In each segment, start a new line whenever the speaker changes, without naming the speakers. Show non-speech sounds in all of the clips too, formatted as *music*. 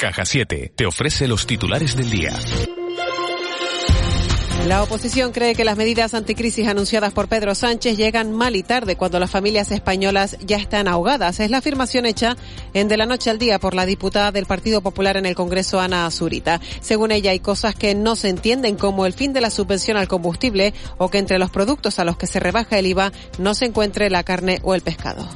Caja 7 te ofrece los titulares del día.
La oposición cree que las medidas anticrisis anunciadas por Pedro Sánchez llegan mal y tarde cuando las familias españolas ya están ahogadas. Es la afirmación hecha en De la Noche al Día por la diputada del Partido Popular en el Congreso, Ana Azurita. Según ella, hay cosas que no se entienden como el fin de la subvención al combustible o que entre los productos a los que se rebaja el IVA no se encuentre la carne o el pescado.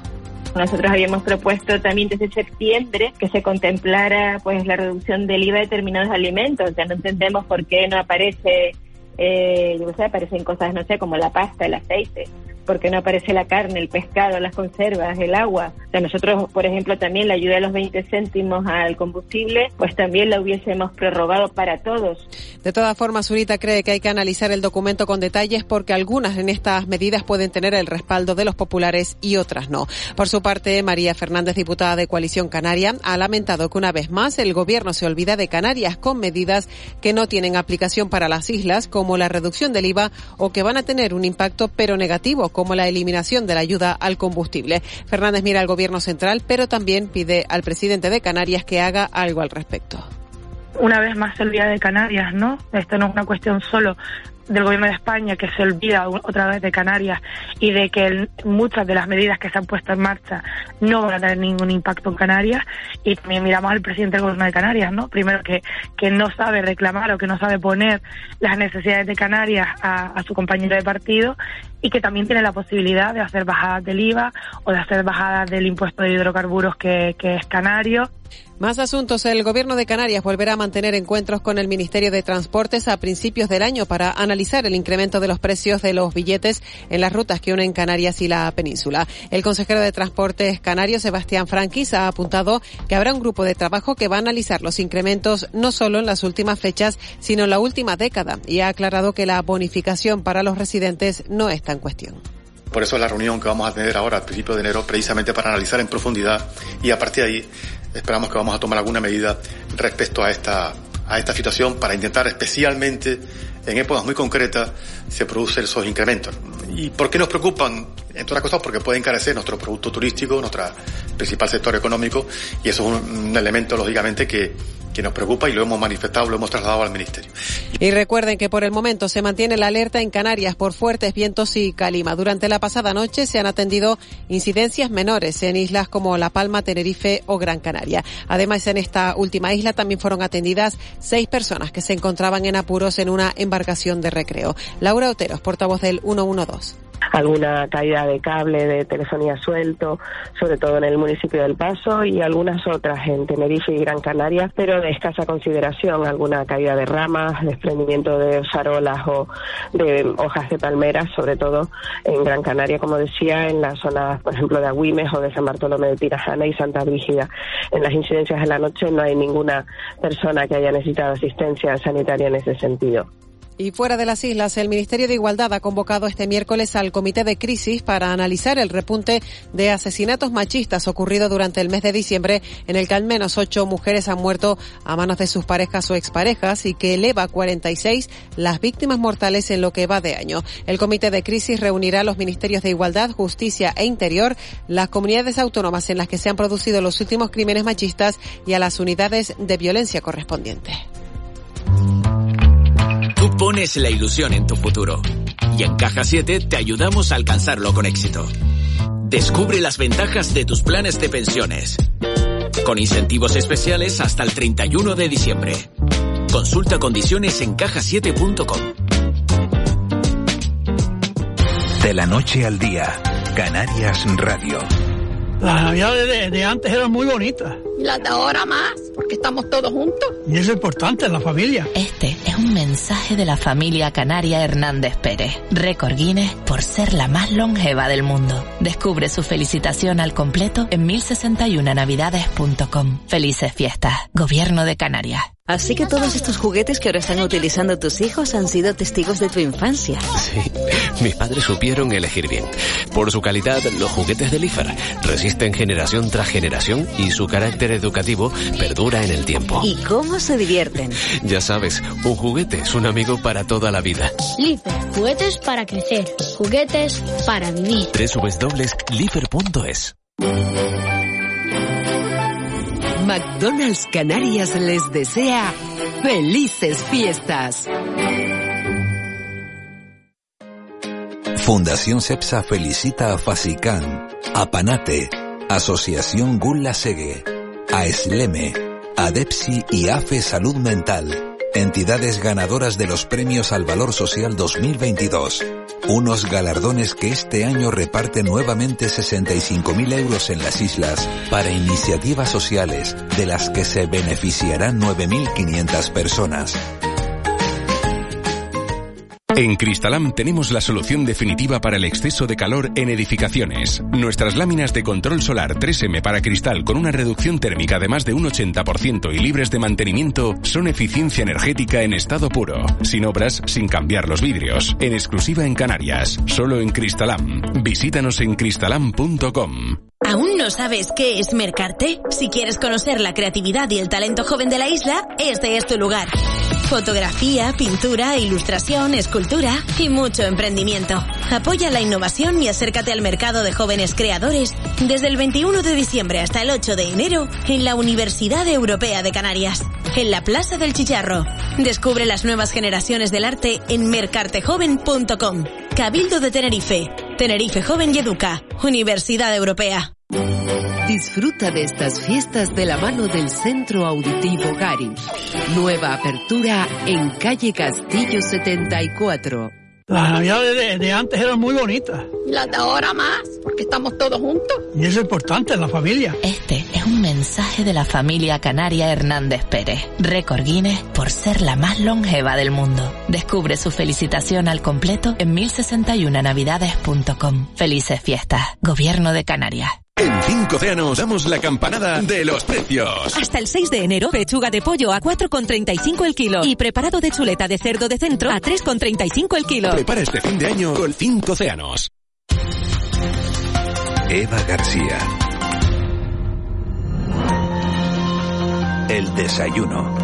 Nosotros habíamos propuesto también desde septiembre que se contemplara pues la reducción del IVA de determinados alimentos. Ya no entendemos por qué no aparece eh, yo sé, aparecen cosas, no sé, como la pasta, el aceite, porque no aparece la carne, el pescado, las conservas, el agua. O sea, nosotros, por ejemplo, también la ayuda de los 20 céntimos al combustible, pues también la hubiésemos prorrogado para todos.
De todas formas, Zurita cree que hay que analizar el documento con detalles porque algunas en estas medidas pueden tener el respaldo de los populares y otras no. Por su parte, María Fernández, diputada de Coalición Canaria, ha lamentado que una vez más el gobierno se olvida de Canarias con medidas que no tienen aplicación para las islas, como la reducción del IVA, o que van a tener un impacto pero negativo como la eliminación de la ayuda al combustible. Fernández mira al gobierno central, pero también pide al presidente de Canarias que haga algo al respecto
una vez más el día de Canarias, ¿no? Esto no es una cuestión solo del gobierno de España que se olvida otra vez de Canarias y de que muchas de las medidas que se han puesto en marcha no van a tener ningún impacto en Canarias y también miramos al presidente del gobierno de Canarias, ¿no? Primero que, que no sabe reclamar o que no sabe poner las necesidades de Canarias a, su compañero de partido y que también tiene la posibilidad de hacer bajadas del IVA o de hacer bajadas del impuesto de hidrocarburos que, que es canario.
Más asuntos. El gobierno de Canarias volverá a mantener encuentros con el Ministerio de Transportes a principios del año para analizar el incremento de los precios de los billetes en las rutas que unen Canarias y la península. El consejero de Transportes canario, Sebastián Franquis, ha apuntado que habrá un grupo de trabajo que va a analizar los incrementos no solo en las últimas fechas, sino en la última década y ha aclarado que la bonificación para los residentes no está en cuestión.
Por eso es la reunión que vamos a tener ahora, al principio de enero, precisamente para analizar en profundidad y a partir de ahí esperamos que vamos a tomar alguna medida respecto a esta, a esta situación para intentar especialmente en épocas muy concretas se producen esos incrementos. ¿Y por qué nos preocupan? Entre otras cosas porque puede encarecer nuestro producto turístico, nuestro principal sector económico, y eso es un elemento, lógicamente, que, que nos preocupa y lo hemos manifestado, lo hemos trasladado al Ministerio.
Y recuerden que por el momento se mantiene la alerta en Canarias por fuertes vientos y calima. Durante la pasada noche se han atendido incidencias menores en islas como La Palma, Tenerife o Gran Canaria. Además, en esta última isla también fueron atendidas seis personas que se encontraban en apuros en una embarcación de recreo. Laura Oteros, portavoz del 112
alguna caída de cable de telefonía suelto, sobre todo en el municipio del Paso y algunas otras en Tenerife y Gran Canaria, pero de escasa consideración, alguna caída de ramas, desprendimiento de farolas o de hojas de palmeras, sobre todo en Gran Canaria, como decía, en las zonas, por ejemplo, de Agüimes o de San Bartolomé de Tirajana y Santa Brígida. En las incidencias de la noche no hay ninguna persona que haya necesitado asistencia sanitaria en ese sentido.
Y fuera de las islas, el Ministerio de Igualdad ha convocado este miércoles al Comité de Crisis para analizar el repunte de asesinatos machistas ocurrido durante el mes de diciembre, en el que al menos ocho mujeres han muerto a manos de sus parejas o exparejas y que eleva a 46 las víctimas mortales en lo que va de año. El Comité de Crisis reunirá a los Ministerios de Igualdad, Justicia e Interior, las comunidades autónomas en las que se han producido los últimos crímenes machistas y a las unidades de violencia correspondientes.
Tú pones la ilusión en tu futuro. Y en Caja 7 te ayudamos a alcanzarlo con éxito. Descubre las ventajas de tus planes de pensiones. Con incentivos especiales hasta el 31 de diciembre. Consulta condiciones en cajasiete.com.
De la noche al día, Canarias Radio.
Las navidades de, antes eran muy bonitas.
Y las de ahora más, porque estamos todos juntos.
Y eso es importante en la familia.
Este mensaje de la familia canaria Hernández Pérez. Récord Guinness por ser la más longeva del mundo. Descubre su felicitación al completo en 1061navidades.com. Felices fiestas. Gobierno de Canarias.
Así que todos estos juguetes que ahora están utilizando tus hijos han sido testigos de tu infancia.
Sí, mis padres supieron elegir bien. Por su calidad, los juguetes de Lifer resisten generación tras generación y su carácter educativo perdura en el tiempo.
¿Y cómo se divierten?
Ya sabes, un juguete es un amigo para toda la vida.
Lifer, juguetes para crecer, juguetes para vivir.
www.lifer.es
McDonald's Canarias les desea felices fiestas.
Fundación CEPSA felicita a Fasicán, a Panate, Asociación Gulla Segue, a Esleme, a Depsi y AFE Salud Mental, entidades ganadoras de los Premios al Valor Social 2022. Unos galardones que este año reparten nuevamente 65.000 euros en las islas para iniciativas sociales de las que se beneficiarán 9.500 personas.
En Cristalam tenemos la solución definitiva para el exceso de calor en edificaciones. Nuestras láminas de control solar 3M para cristal con una reducción térmica de más de un 80% y libres de mantenimiento son eficiencia energética en estado puro, sin obras, sin cambiar los vidrios, en exclusiva en Canarias, solo en Cristalam. Visítanos en cristalam.com.
¿Aún no sabes qué es Mercarte? Si quieres conocer la creatividad y el talento joven de la isla, este es tu lugar. Fotografía, pintura, ilustración, escultura y mucho emprendimiento. Apoya la innovación y acércate al mercado de jóvenes creadores desde el 21 de diciembre hasta el 8 de enero en la Universidad Europea de Canarias, en la Plaza del Chicharro. Descubre las nuevas generaciones del arte en mercartejoven.com. Cabildo de Tenerife, Tenerife Joven y Educa, Universidad Europea.
Disfruta de estas fiestas de la mano del Centro Auditivo Gari. Nueva apertura en calle Castillo 74.
Las navidades de, de antes eran muy bonitas.
Las de ahora más, porque estamos todos juntos.
Y eso es importante en la familia.
Este es un mensaje de la familia canaria Hernández Pérez, récord Guinness por ser la más longeva del mundo. Descubre su felicitación al completo en 1061navidades.com. Felices fiestas, Gobierno de Canarias.
En 5 océanos damos la campanada de los precios.
Hasta el 6 de enero, pechuga de pollo a 4,35 el kilo y preparado de chuleta de cerdo de centro a 3,35 el kilo.
Prepara este fin de año con 5 océanos.
Eva García. El desayuno.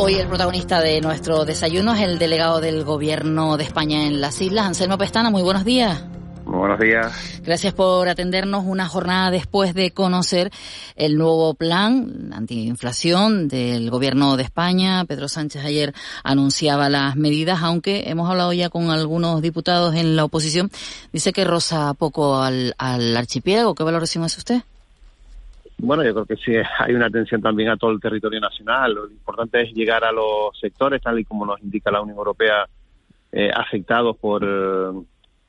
Hoy el protagonista de nuestro desayuno es el delegado del Gobierno de España en las Islas, Anselmo Pestana. Muy buenos días.
Muy buenos días.
Gracias por atendernos una jornada después de conocer el nuevo plan antiinflación del Gobierno de España. Pedro Sánchez ayer anunciaba las medidas, aunque hemos hablado ya con algunos diputados en la oposición. Dice que roza poco al, al archipiélago. ¿Qué valoración hace usted?
Bueno, yo creo que sí hay una atención también a todo el territorio nacional. Lo importante es llegar a los sectores, tal y como nos indica la Unión Europea, eh, afectados por,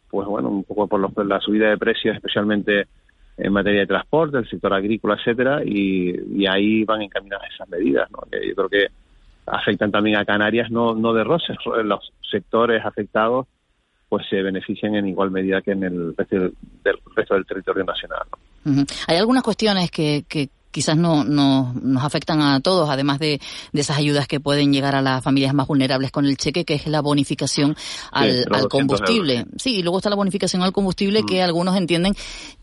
pues bueno, un poco por, los, la subida de precios, especialmente en materia de transporte, el sector agrícola, etcétera, y, ahí van encaminadas esas medidas, ¿no? Que yo creo que afectan también a Canarias, no, no de roces, los sectores afectados pues se benefician en igual medida que en el resto del, resto del territorio nacional.
¿no? Hay algunas cuestiones que, que quizás no, no, nos afectan a todos, además de, de, esas ayudas que pueden llegar a las familias más vulnerables con el cheque, que es la bonificación al, sí, al combustible. Sí, y luego está la bonificación al combustible, mm. que algunos entienden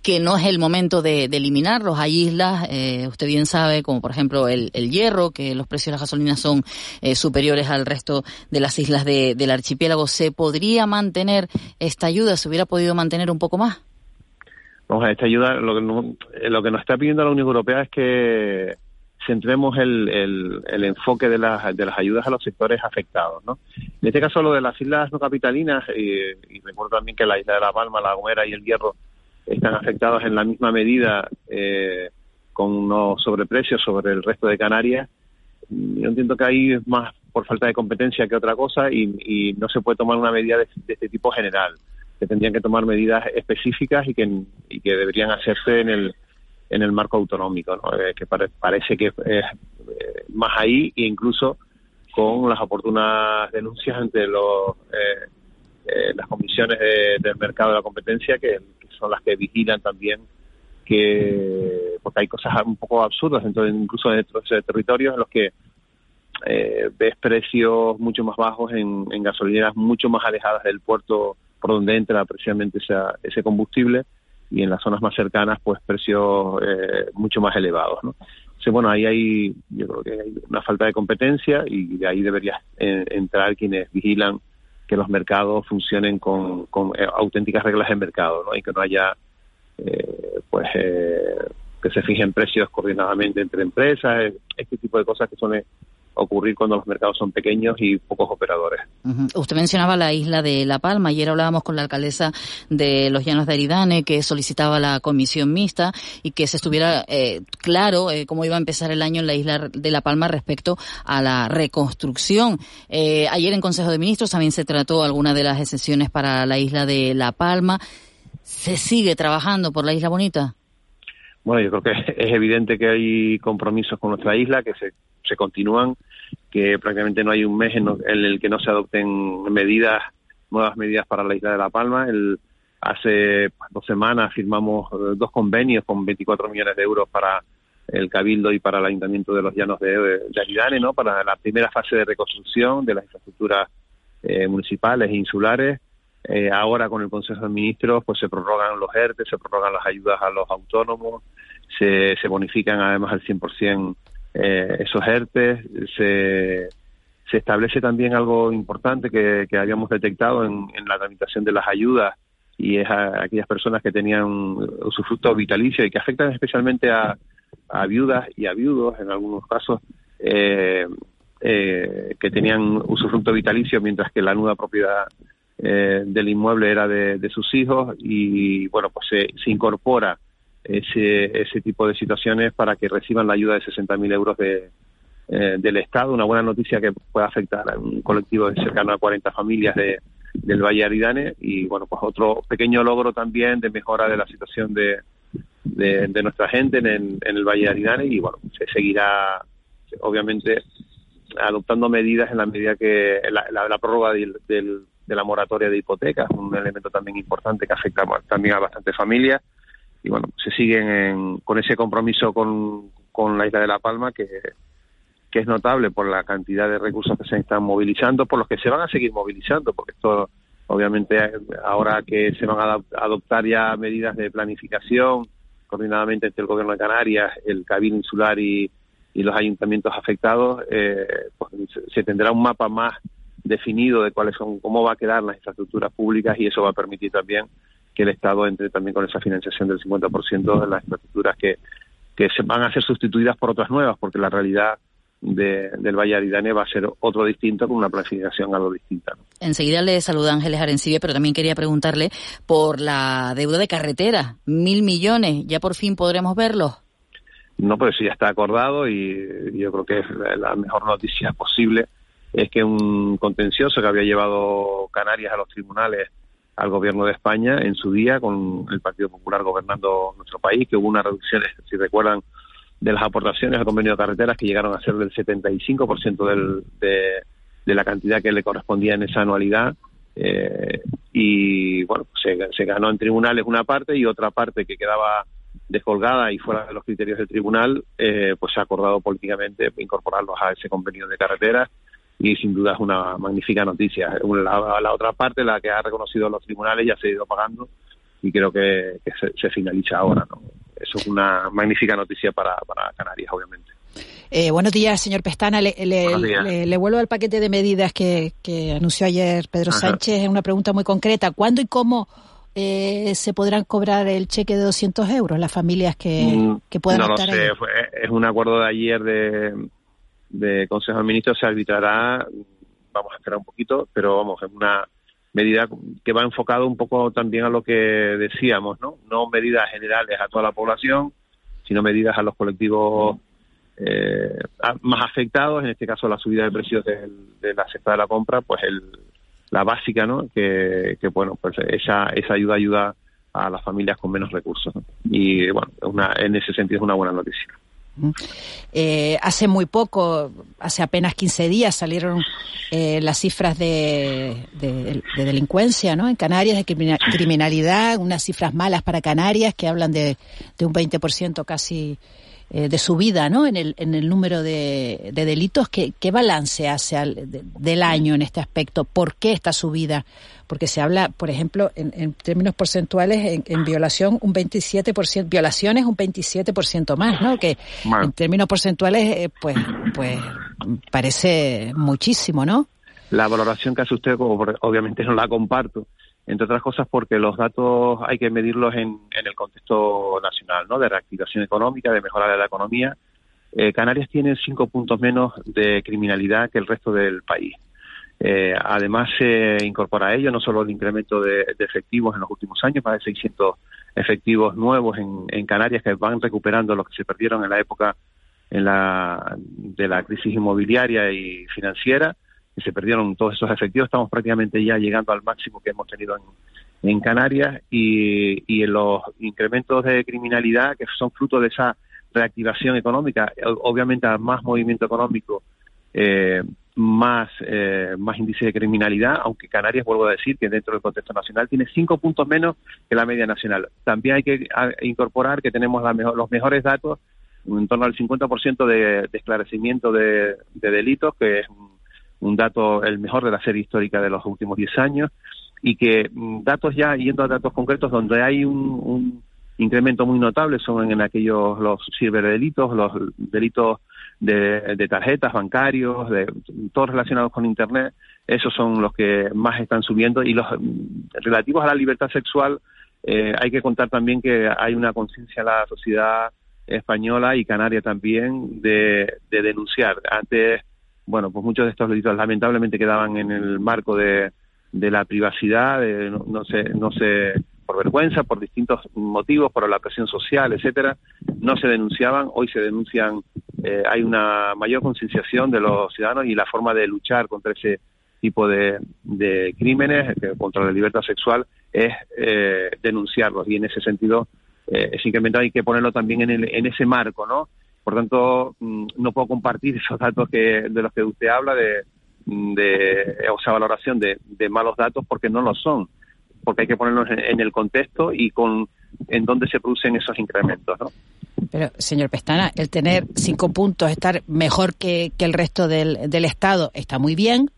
que no es el momento de, de eliminarlos. Hay islas, eh, usted bien sabe, como por ejemplo el, el hierro, que los precios de la gasolina son eh, superiores al resto de las islas de, del archipiélago. ¿Se podría mantener esta ayuda? ¿Se hubiera podido mantener un poco más?
Vamos a esta ayuda, lo que, no, lo que nos está pidiendo la Unión Europea es que centremos el, el, el enfoque de las, ayudas a los sectores afectados. ¿no? En este caso, lo de las islas no capitalinas, y, y recuerdo también que la isla de La Palma, La Gomera y El Hierro están afectados en la misma medida eh, con unos sobreprecios sobre el resto de Canarias. Yo entiendo que ahí es más por falta de competencia que otra cosa y, no se puede tomar una medida de este tipo general que tendrían que tomar medidas específicas y que, y que deberían hacerse en el en el marco autonómico, ¿no? eh, que pare, parece que es eh, más ahí e incluso con las oportunas denuncias entre los, eh, eh las comisiones de, del mercado de la competencia que, son las que vigilan también que porque hay cosas un poco absurdas entonces incluso en estos territorios en los que eh, ves precios mucho más bajos en gasolineras mucho más alejadas del puerto por donde entra precisamente esa, ese combustible y en las zonas más cercanas pues precios eh, mucho más elevados ¿no? Entonces, bueno ahí hay yo creo que hay una falta de competencia y de ahí debería eh, entrar quienes vigilan que los mercados funcionen con, con eh, auténticas reglas de mercado ¿no? y que no haya pues que se fijen precios coordinadamente entre empresas, este tipo de cosas que son ocurrir cuando los mercados son pequeños y pocos operadores.
Usted mencionaba la isla de La Palma. Ayer hablábamos con la alcaldesa de los Llanos de Aridane que solicitaba la comisión mixta y que se estuviera eh, claro eh, cómo iba a empezar el año en la isla de La Palma respecto a la reconstrucción. Eh, ayer en Consejo de Ministros también se trató alguna de las excepciones para la isla de La Palma. ¿Se sigue trabajando por la isla bonita?
Bueno, yo creo que *laughs* es evidente que hay compromisos con nuestra isla que se, se continúan, que prácticamente no hay un mes en, el que no se adopten medidas, nuevas medidas para la isla de La Palma. El, hace dos semanas firmamos eh, dos convenios con 24 millones de euros para el Cabildo y para el Ayuntamiento de los Llanos de, de Aridane, ¿no? Para la primera fase de reconstrucción de las infraestructuras eh, municipales e insulares eh, ahora con el Consejo de Ministros pues se prorrogan los ERTE, se prorrogan las ayudas a los autónomos, se, se bonifican además al 100% eh, esos ERTE, se, se establece también algo importante que, que habíamos detectado en, la tramitación de las ayudas y es a, aquellas personas que tenían usufructo vitalicio y que afectan especialmente a, viudas y a viudos en algunos casos eh, eh, que tenían usufructo vitalicio mientras que la nuda propiedad eh, del inmueble era de, sus hijos y bueno, pues se, incorpora ese, ese tipo de situaciones para que reciban la ayuda de 60.000 euros de, eh, del Estado, una buena noticia que puede afectar a un colectivo de cercano a 40 familias de, del Valle Aridane. Y bueno, pues otro pequeño logro también de mejora de la situación de, de, nuestra gente en, en, el Valle Aridane. Y bueno, se seguirá obviamente adoptando medidas en la medida que la, la, prórroga del, de la moratoria de hipotecas, un elemento también importante que afecta también a bastantes familias. Y bueno, se siguen con ese compromiso con, con la isla de La Palma que, que es notable por la cantidad de recursos que se están movilizando, por los que se van a seguir movilizando, porque esto obviamente ahora que se van a adoptar ya medidas de planificación coordinadamente entre el gobierno de Canarias, el Cabildo Insular y, y los ayuntamientos afectados, eh, pues se tendrá un mapa más definido de cuáles son, cómo va a quedar las infraestructuras públicas y eso va a permitir también que el Estado entre también con esa financiación del 50% de las infraestructuras que, que se van a ser sustituidas por otras nuevas, porque la realidad de, del Valle Aridane va a ser otro distinto con una planificación algo distinta.
Enseguida le saluda Ángeles Arencibia, pero también quería preguntarle por la deuda de carretera, mil millones, ¿ya por fin podremos verlo?
No, pues ya está acordado y yo creo que es la mejor noticia posible es que un contencioso que había llevado Canarias a los tribunales al gobierno de España en su día con el Partido Popular gobernando nuestro país, que hubo una reducción, si recuerdan, de las aportaciones al convenio de carreteras que llegaron a ser del 75% del, de, la cantidad que le correspondía en esa anualidad. Eh, y bueno, se, se ganó en tribunales una parte y otra parte que quedaba descolgada y fuera de los criterios del tribunal, eh, pues se ha acordado políticamente incorporarlos a ese convenio de carreteras y sin duda es una magnífica noticia. La, la, otra parte, la que ha reconocido los tribunales, ya se ha ido pagando y creo que, se, finaliza ahora. ¿no? Eso es una magnífica noticia para, para Canarias, obviamente.
Eh, buenos días, señor Pestana. Le, le, vuelvo al paquete de medidas que, que anunció ayer Pedro Sánchez. Es una pregunta muy concreta. ¿Cuándo y cómo eh, se podrán cobrar el cheque de 200 euros las familias que, mm, que puedan
no lo sé. es un acuerdo de ayer de, de Consejo de Ministros se arbitrará, vamos a esperar un poquito, pero vamos, es una medida que va enfocado un poco también a lo que decíamos, ¿no? No medidas generales a toda la población, sino medidas a los colectivos eh, más afectados, en este caso la subida de precios de, la cesta de la compra, pues el, la básica, ¿no? Que, que bueno, pues esa, esa ayuda ayuda a las familias con menos recursos. Y bueno, una, en ese sentido es una buena noticia.
Eh, hace muy poco, hace apenas 15 días, salieron eh, las cifras de, delincuencia ¿no? en Canarias, de criminalidad, unas cifras malas para Canarias que hablan de, de un 20% casi eh, de subida ¿no? en, el, en el número de, delitos. ¿Qué, ¿Qué, balance hace del año en este aspecto? ¿Por qué esta subida? Porque se habla, por ejemplo, en, términos porcentuales, en, violación un 27%, violaciones un 27% más, ¿no? Que en términos porcentuales, eh, pues, pues parece muchísimo, ¿no?
La valoración que hace usted, obviamente no la comparto, entre otras cosas porque los datos hay que medirlos en, el contexto nacional, ¿no? De reactivación económica, de mejora de la economía. Eh, Canarias tiene cinco puntos menos de criminalidad que el resto del país. Eh, además, se incorpora a ello no solo el incremento de, efectivos en los últimos años, más de 600 efectivos nuevos en, Canarias que van recuperando los que se perdieron en la época en la, de la crisis inmobiliaria y financiera, se perdieron todos esos efectivos. Estamos prácticamente ya llegando al máximo que hemos tenido en, Canarias y, en los incrementos de criminalidad que son fruto de esa reactivación económica, obviamente a más movimiento económico. Eh, más, eh, más índice de criminalidad, aunque Canarias, vuelvo a decir, que dentro del contexto nacional tiene cinco puntos menos que la media nacional. También hay que incorporar que tenemos la mejor, los mejores datos, en torno al 50% de, de esclarecimiento de, delitos, que es un, dato el mejor de la serie histórica de los últimos 10 años, y que mm, datos ya, yendo a datos concretos, donde hay un, incremento muy notable son en aquellos los ciberdelitos, los delitos de, tarjetas, bancarios, de todos relacionados con Internet, esos son los que más están subiendo y los mm, relativos a la libertad sexual eh, hay que contar también que hay una conciencia en la sociedad española y canaria también de, denunciar. Antes, bueno, pues muchos de estos delitos lamentablemente quedaban en el marco de, de la privacidad, no, no se, no se por vergüenza, por distintos motivos, por la presión social, etcétera, no se denunciaban, hoy se denuncian, eh, hay una mayor concienciación de los ciudadanos y la forma de luchar contra ese tipo de, crímenes, eh, contra la libertad sexual, es eh, denunciarlos. Y en ese sentido eh, simplemente hay que ponerlo también en, en ese marco, ¿no? Por tanto, mm, no puedo compartir esos datos que, de los que usted habla de, de o sea, valoración de, malos datos porque no lo son porque hay que ponerlos en, el contexto y con en dónde se producen esos incrementos, ¿no?
Pero, señor Pestana, el tener cinco puntos, estar mejor que, el resto del, del, Estado, está muy bien,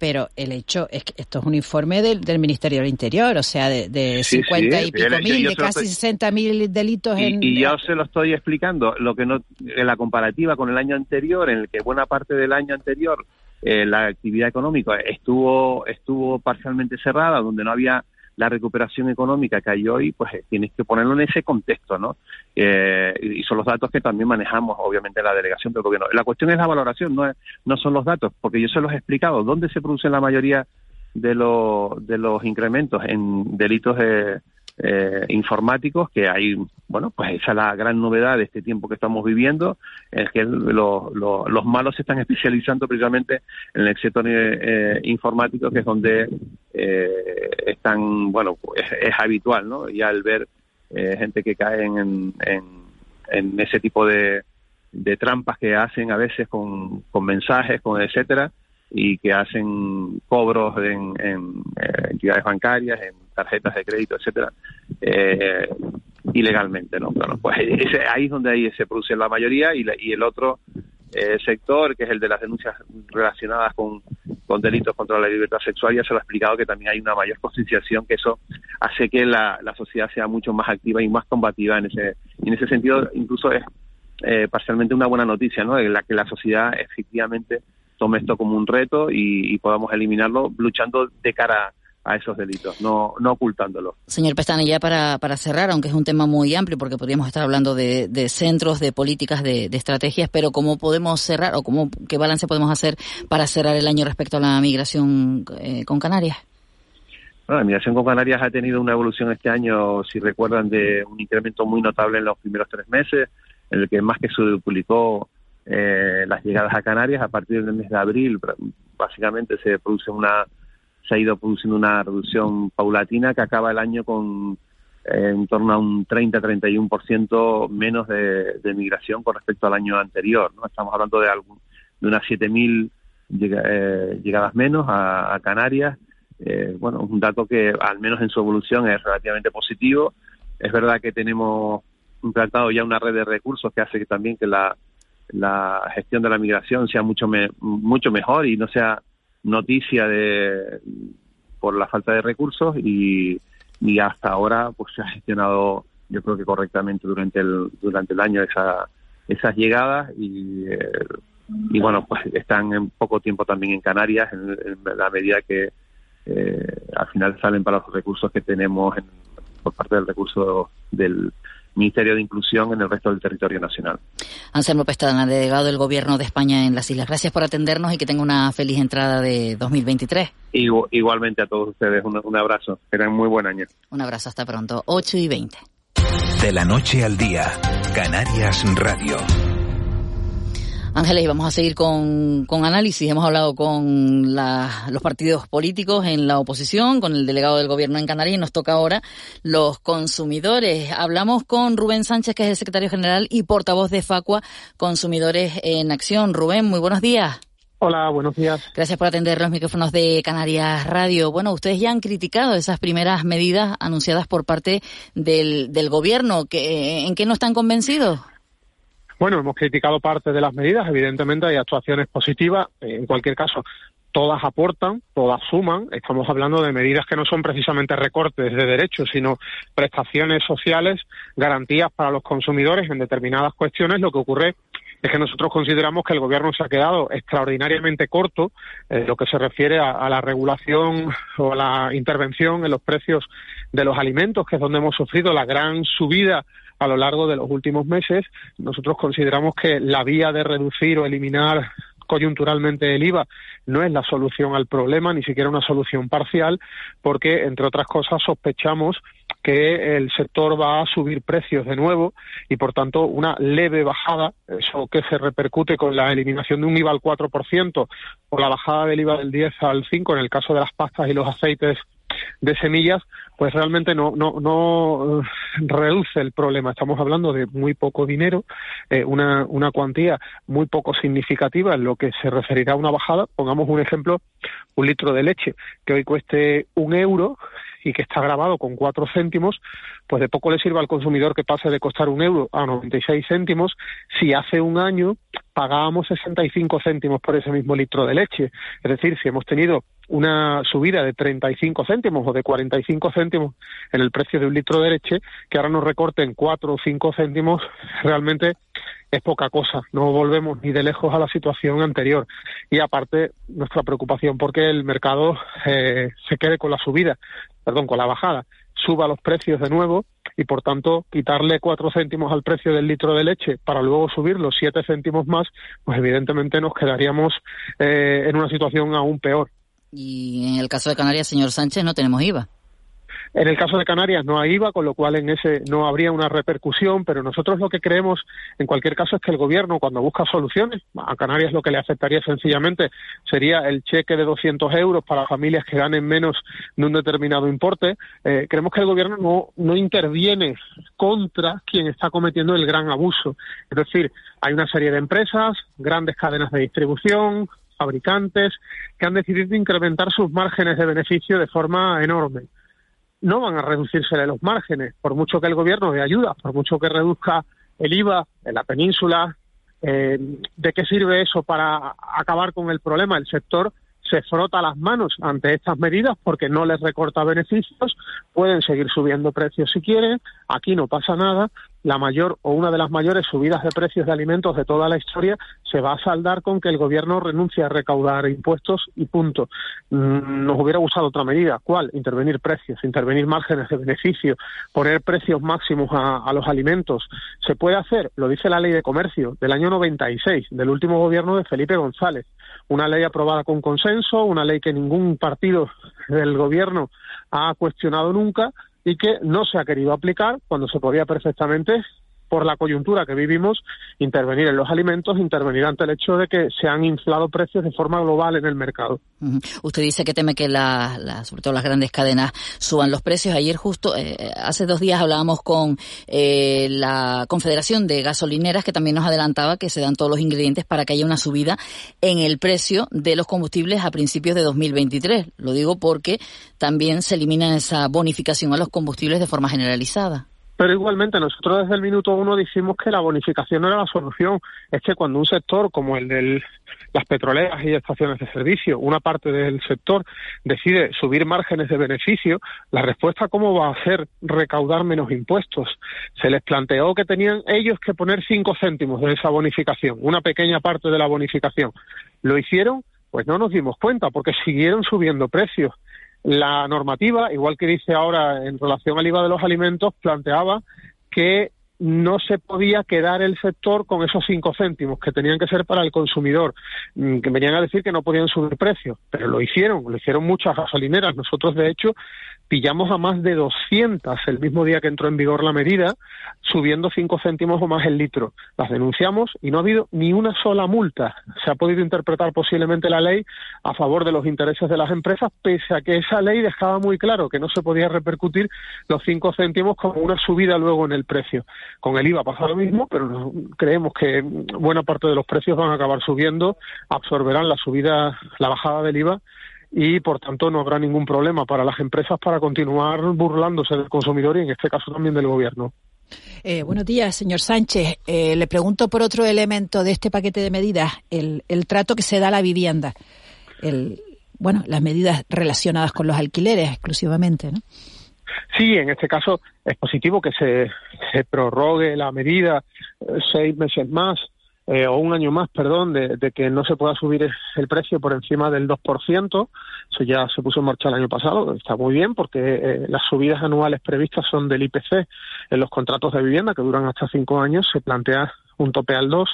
pero el hecho es que esto es un informe del, del Ministerio del Interior, o sea, de, de 50 y pico mil, de casi 60 mil delitos
y,
en...
Y ya se lo estoy explicando, lo que no, en la comparativa con el año anterior, en el que buena parte del año anterior eh, la actividad económica estuvo estuvo parcialmente cerrada, donde no había la recuperación económica que hay hoy, pues eh, tienes que ponerlo en ese contexto, ¿no? Eh, y son los datos que también manejamos, obviamente, la delegación del gobierno. La cuestión es la valoración, no, no son los datos, porque yo se los he explicado. ¿Dónde se producen la mayoría de, los de los incrementos en delitos de eh, informáticos, que hay, bueno, pues esa es la gran novedad de este tiempo que estamos viviendo, es que los malos se están especializando precisamente en el sector eh, informático, que es donde eh, están, bueno, pues es, habitual, ¿no? Y al ver eh, gente que cae en, en, ese tipo de, de trampas que hacen a veces con, con mensajes, con etcétera, y que hacen cobros en, en entidades bancarias, en tarjetas de crédito, etcétera, eh, ilegalmente, ¿no? Bueno, pues ese, ahí es donde ahí se produce la mayoría y, y el otro eh, sector, que es el de las denuncias relacionadas con, con, delitos contra la libertad sexual, ya se lo ha explicado que también hay una mayor concienciación, que eso hace que la, la sociedad sea mucho más activa y más combativa en ese, en ese sentido, incluso es eh, parcialmente una buena noticia, ¿no? De la que la sociedad efectivamente tome esto como un reto y, y podamos eliminarlo luchando de cara a esos delitos, no, no ocultándolo.
Señor Pestana, ya para, para cerrar, aunque es un tema muy amplio, porque podríamos estar hablando de, de centros, de políticas, de, estrategias, pero ¿cómo podemos cerrar o cómo, qué balance podemos hacer para cerrar el año respecto a la migración eh, con Canarias?
la migración con Canarias ha tenido una evolución este año, si recuerdan, de un incremento muy notable en los primeros tres meses, en el que más que se duplicó eh, las llegadas a Canarias a partir del mes de abril, básicamente se produce una se ha ido produciendo una reducción paulatina que acaba el año con eh, en torno a un 30-31% menos de, de, migración con respecto al año anterior. ¿no? Estamos hablando de, algún, de unas 7.000 eh, llegadas menos a, Canarias. Eh, bueno, un dato que al menos en su evolución es relativamente positivo. Es verdad que tenemos implantado ya una red de recursos que hace que también que la, la gestión de la migración sea mucho mucho mejor y no sea noticia de por la falta de recursos y, y hasta ahora pues se ha gestionado yo creo que correctamente durante el durante el año esa, esas llegadas y eh, y bueno pues están en poco tiempo también en Canarias en, la medida que eh, al final salen para los recursos que tenemos por parte del recurso del Ministerio de Inclusión en el resto del territorio nacional.
Anselmo Pestana, delegado del Gobierno de España en las Islas. Gracias por atendernos y que tenga una feliz entrada de 2023.
igualmente a todos ustedes, un, un abrazo. Que tengan muy buen año.
Un abrazo, hasta pronto. 8 y 20.
De la noche al día, Canarias Radio.
Ángeles, vamos a seguir con, con análisis. Hemos hablado con los partidos políticos en la oposición, con el delegado del gobierno en Canarias y nos toca ahora los consumidores. Hablamos con Rubén Sánchez, que es el secretario general y portavoz de Facua Consumidores en Acción. Rubén, muy buenos días.
Hola, buenos días.
Gracias por atender los micrófonos de Canarias Radio. Bueno, ustedes ya han criticado esas primeras medidas anunciadas por parte del, del gobierno. ¿En qué no están convencidos?
Bueno, hemos criticado parte de las medidas, evidentemente hay actuaciones positivas, en cualquier caso, todas aportan, todas suman, estamos hablando de medidas que no son precisamente recortes de derechos, sino prestaciones sociales, garantías para los consumidores en determinadas cuestiones, lo que ocurre es que nosotros consideramos que el gobierno se ha quedado extraordinariamente corto en lo que se refiere a, la regulación o a la intervención en los precios de los alimentos, que es donde hemos sufrido la gran subida a lo largo de los últimos meses. Nosotros consideramos que la vía de reducir o eliminar coyunturalmente el IVA no es la solución al problema, ni siquiera una solución parcial, porque, entre otras cosas, sospechamos que el sector va a subir precios de nuevo y, por tanto, una leve bajada, eso que se repercute con la eliminación de un IVA al 4% o la bajada del IVA del 10 al 5 en el caso de las pastas y los aceites de semillas, pues realmente no, no, no eh, reduce el problema. Estamos hablando de muy poco dinero, eh, una, una cuantía muy poco significativa en lo que se referirá a una bajada. Pongamos un ejemplo, un litro de leche que hoy cueste un euro y que está grabado con cuatro céntimos, pues de poco le sirve al consumidor que pase de costar un euro a 96 céntimos si hace un año pagábamos 65 céntimos por ese mismo litro de leche. Es decir, si hemos tenido una subida de 35 céntimos o de 45 céntimos en el precio de un litro de leche, que ahora nos recorten 4 o 5 céntimos, realmente es poca cosa. No volvemos ni de lejos a la situación anterior. Y aparte, nuestra preocupación porque el mercado eh, se quede con la subida, perdón, con la bajada, suba los precios de nuevo y por tanto quitarle cuatro céntimos al precio del litro de leche para luego subir los siete céntimos más, pues evidentemente nos quedaríamos eh, en una situación aún peor.
Y en el caso de Canarias, señor Sánchez, no tenemos IVA.
En el caso de Canarias no hay IVA, con lo cual en ese no habría una repercusión, pero nosotros lo que creemos, en cualquier caso, es que el gobierno, cuando busca soluciones, a Canarias lo que le afectaría sencillamente sería el cheque de 200 euros para familias que ganen menos de un determinado importe. Eh, creemos que el gobierno no, no interviene contra quien está cometiendo el gran abuso. Es decir, hay una serie de empresas, grandes cadenas de distribución, fabricantes que han decidido incrementar sus márgenes de beneficio de forma enorme. No van a reducirse los márgenes, por mucho que el gobierno dé ayuda, por mucho que reduzca el IVA en la península. Eh, ¿De qué sirve eso para acabar con el problema? El sector se frota las manos ante estas medidas porque no les recorta beneficios, pueden seguir subiendo precios si quieren, aquí no pasa nada, la mayor o una de las mayores subidas de precios de alimentos de toda la historia se va a saldar con que el gobierno renuncie a recaudar impuestos y punto. Mm, nos hubiera gustado otra medida. ¿Cuál? Intervenir precios, intervenir márgenes de beneficio, poner precios máximos a, los alimentos. ¿Se puede hacer? Lo dice la ley de comercio del año 96, del último gobierno de Felipe González. Una ley aprobada con consenso, una ley que ningún partido del gobierno ha cuestionado nunca y que no se ha querido aplicar cuando se podía perfectamente por la coyuntura que vivimos, intervenir en los alimentos, intervenir ante el hecho de que se han inflado precios de forma global en el mercado.
Usted dice que teme que la, sobre todo las grandes cadenas suban los precios. Ayer justo, eh, hace dos días hablábamos con eh, la Confederación de Gasolineras que también nos adelantaba que se dan todos los ingredientes para que haya una subida en el precio de los combustibles a principios de 2023. Lo digo porque también se elimina esa bonificación a los combustibles de forma generalizada.
Pero igualmente nosotros desde el minuto uno dijimos que la bonificación no era la solución. Es que cuando un sector como el de las petroleras y estaciones de servicio, una parte del sector decide subir márgenes de beneficio, la respuesta cómo va a ser recaudar menos impuestos. Se les planteó que tenían ellos que poner cinco céntimos de esa bonificación, una pequeña parte de la bonificación. ¿Lo hicieron? Pues no nos dimos cuenta porque siguieron subiendo precios La normativa, igual que dice ahora en relación al IVA de los alimentos, planteaba que no se podía quedar el sector con esos cinco céntimos que tenían que ser para el consumidor, mm, que venían a decir que no podían subir precios, pero lo hicieron, lo hicieron muchas gasolineras. Nosotros, de hecho, pillamos a más de 200 el mismo día que entró en vigor la medida, subiendo 5 céntimos o más el litro. Las denunciamos y no ha habido ni una sola multa. Se ha podido interpretar posiblemente la ley a favor de los intereses de las empresas, pese a que esa ley dejaba muy claro que no se podía repercutir los 5 céntimos como una subida luego en el precio. Con el IVA pasa lo mismo, pero creemos que buena parte de los precios van a acabar subiendo, absorberán la subida, la bajada del IVA y por tanto no habrá ningún problema para las empresas para continuar burlándose del consumidor y en este caso también del gobierno.
Eh, buenos días, señor Sánchez. Eh, le pregunto por otro elemento de este paquete de medidas, el, el trato que se da a la vivienda. El, bueno, las medidas relacionadas con los alquileres exclusivamente, ¿no?
Sí, en este caso es positivo que se, se prorrogue la medida eh, seis meses más eh, o un año más, perdón, de, que no se pueda subir el precio por encima del 2%. Eso ya se puso en marcha el año pasado. Está muy bien porque eh, las subidas anuales previstas son del IPC en los contratos de vivienda que duran hasta cinco años. Se plantea un tope al 2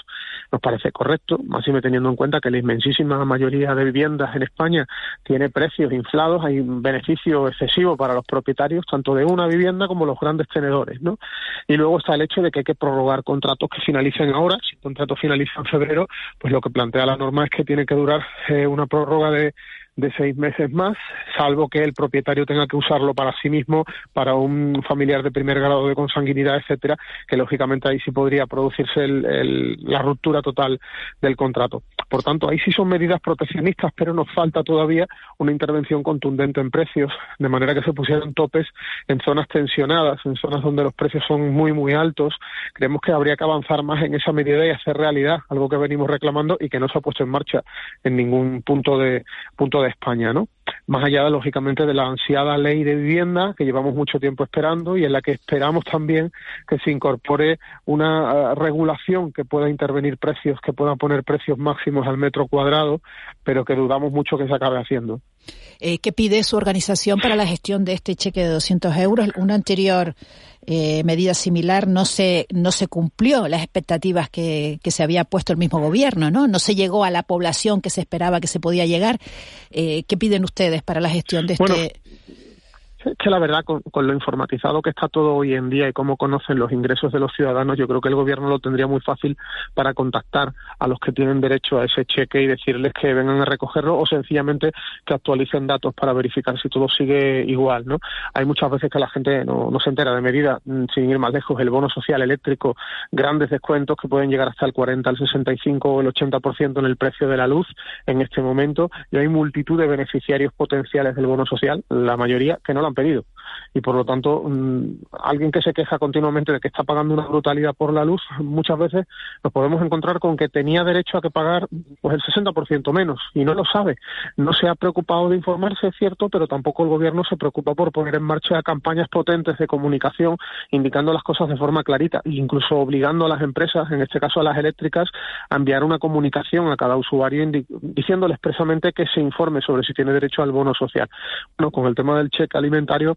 nos parece correcto, más teniendo en cuenta que la inmensísima mayoría de viviendas en España tiene precios inflados, hay un beneficio excesivo para los propietarios tanto de una vivienda como los grandes tenedores, ¿no? Y luego está el hecho de que hay que prorrogar contratos que finalicen ahora, si el contrato finaliza en febrero, pues lo que plantea la norma es que tiene que durar eh, una prórroga de de seis meses más, salvo que el propietario tenga que usarlo para sí mismo, para un familiar de primer grado de consanguinidad, etcétera, que lógicamente ahí sí podría producirse la ruptura total del contrato. Por tanto, ahí sí son medidas proteccionistas, pero nos falta todavía una intervención contundente en precios, de manera que se pusieran topes en zonas tensionadas, en zonas donde los precios son muy, muy altos. Creemos que habría que avanzar más en esa medida y hacer realidad algo que venimos reclamando y que no se ha puesto en marcha en ningún punto de punto de España, ¿no? Más allá, lógicamente, de la ansiada ley de vivienda que llevamos mucho tiempo esperando y en la que esperamos también que se incorpore una eh, regulación que pueda intervenir precios, que pueda poner precios máximos al metro cuadrado, pero que dudamos mucho que se acabe haciendo.
Eh, ¿Qué pide su organización para la gestión de este cheque de 200 euros? Una anterior eh, medida similar no se, no se cumplió las expectativas que, que, se había puesto el mismo gobierno, ¿no? No se llegó a la población que se esperaba que se podía llegar. Eh, ¿Qué piden ustedes para la gestión de este?
Es que la verdad, con, lo informatizado que está todo hoy en día y cómo conocen los ingresos de los ciudadanos, yo creo que el gobierno lo tendría muy fácil para contactar a los que tienen derecho a ese cheque y decirles que vengan a recogerlo o sencillamente que actualicen datos para verificar si todo sigue igual, ¿no? Hay muchas veces que la gente no, se entera de medidas, mm, sin ir más lejos, el bono social eléctrico, grandes descuentos que pueden llegar hasta el 40, el 65 o el 80% en el precio de la luz en este momento y hay multitud de beneficiarios potenciales del bono social, la mayoría que no lo han pedido. Y por lo tanto, mm, alguien que se queja continuamente de que está pagando una brutalidad por la luz, muchas veces nos podemos encontrar con que tenía derecho a que pagar pues el 60% menos y no lo sabe. No se ha preocupado de informarse, es cierto, pero tampoco el gobierno se preocupa por poner en marcha campañas potentes de comunicación indicando las cosas de forma clarita e incluso obligando a las empresas, en este caso a las eléctricas, a enviar una comunicación a cada usuario diciéndole expresamente que se informe sobre si tiene derecho al bono social. Bueno, con el tema del cheque alimentario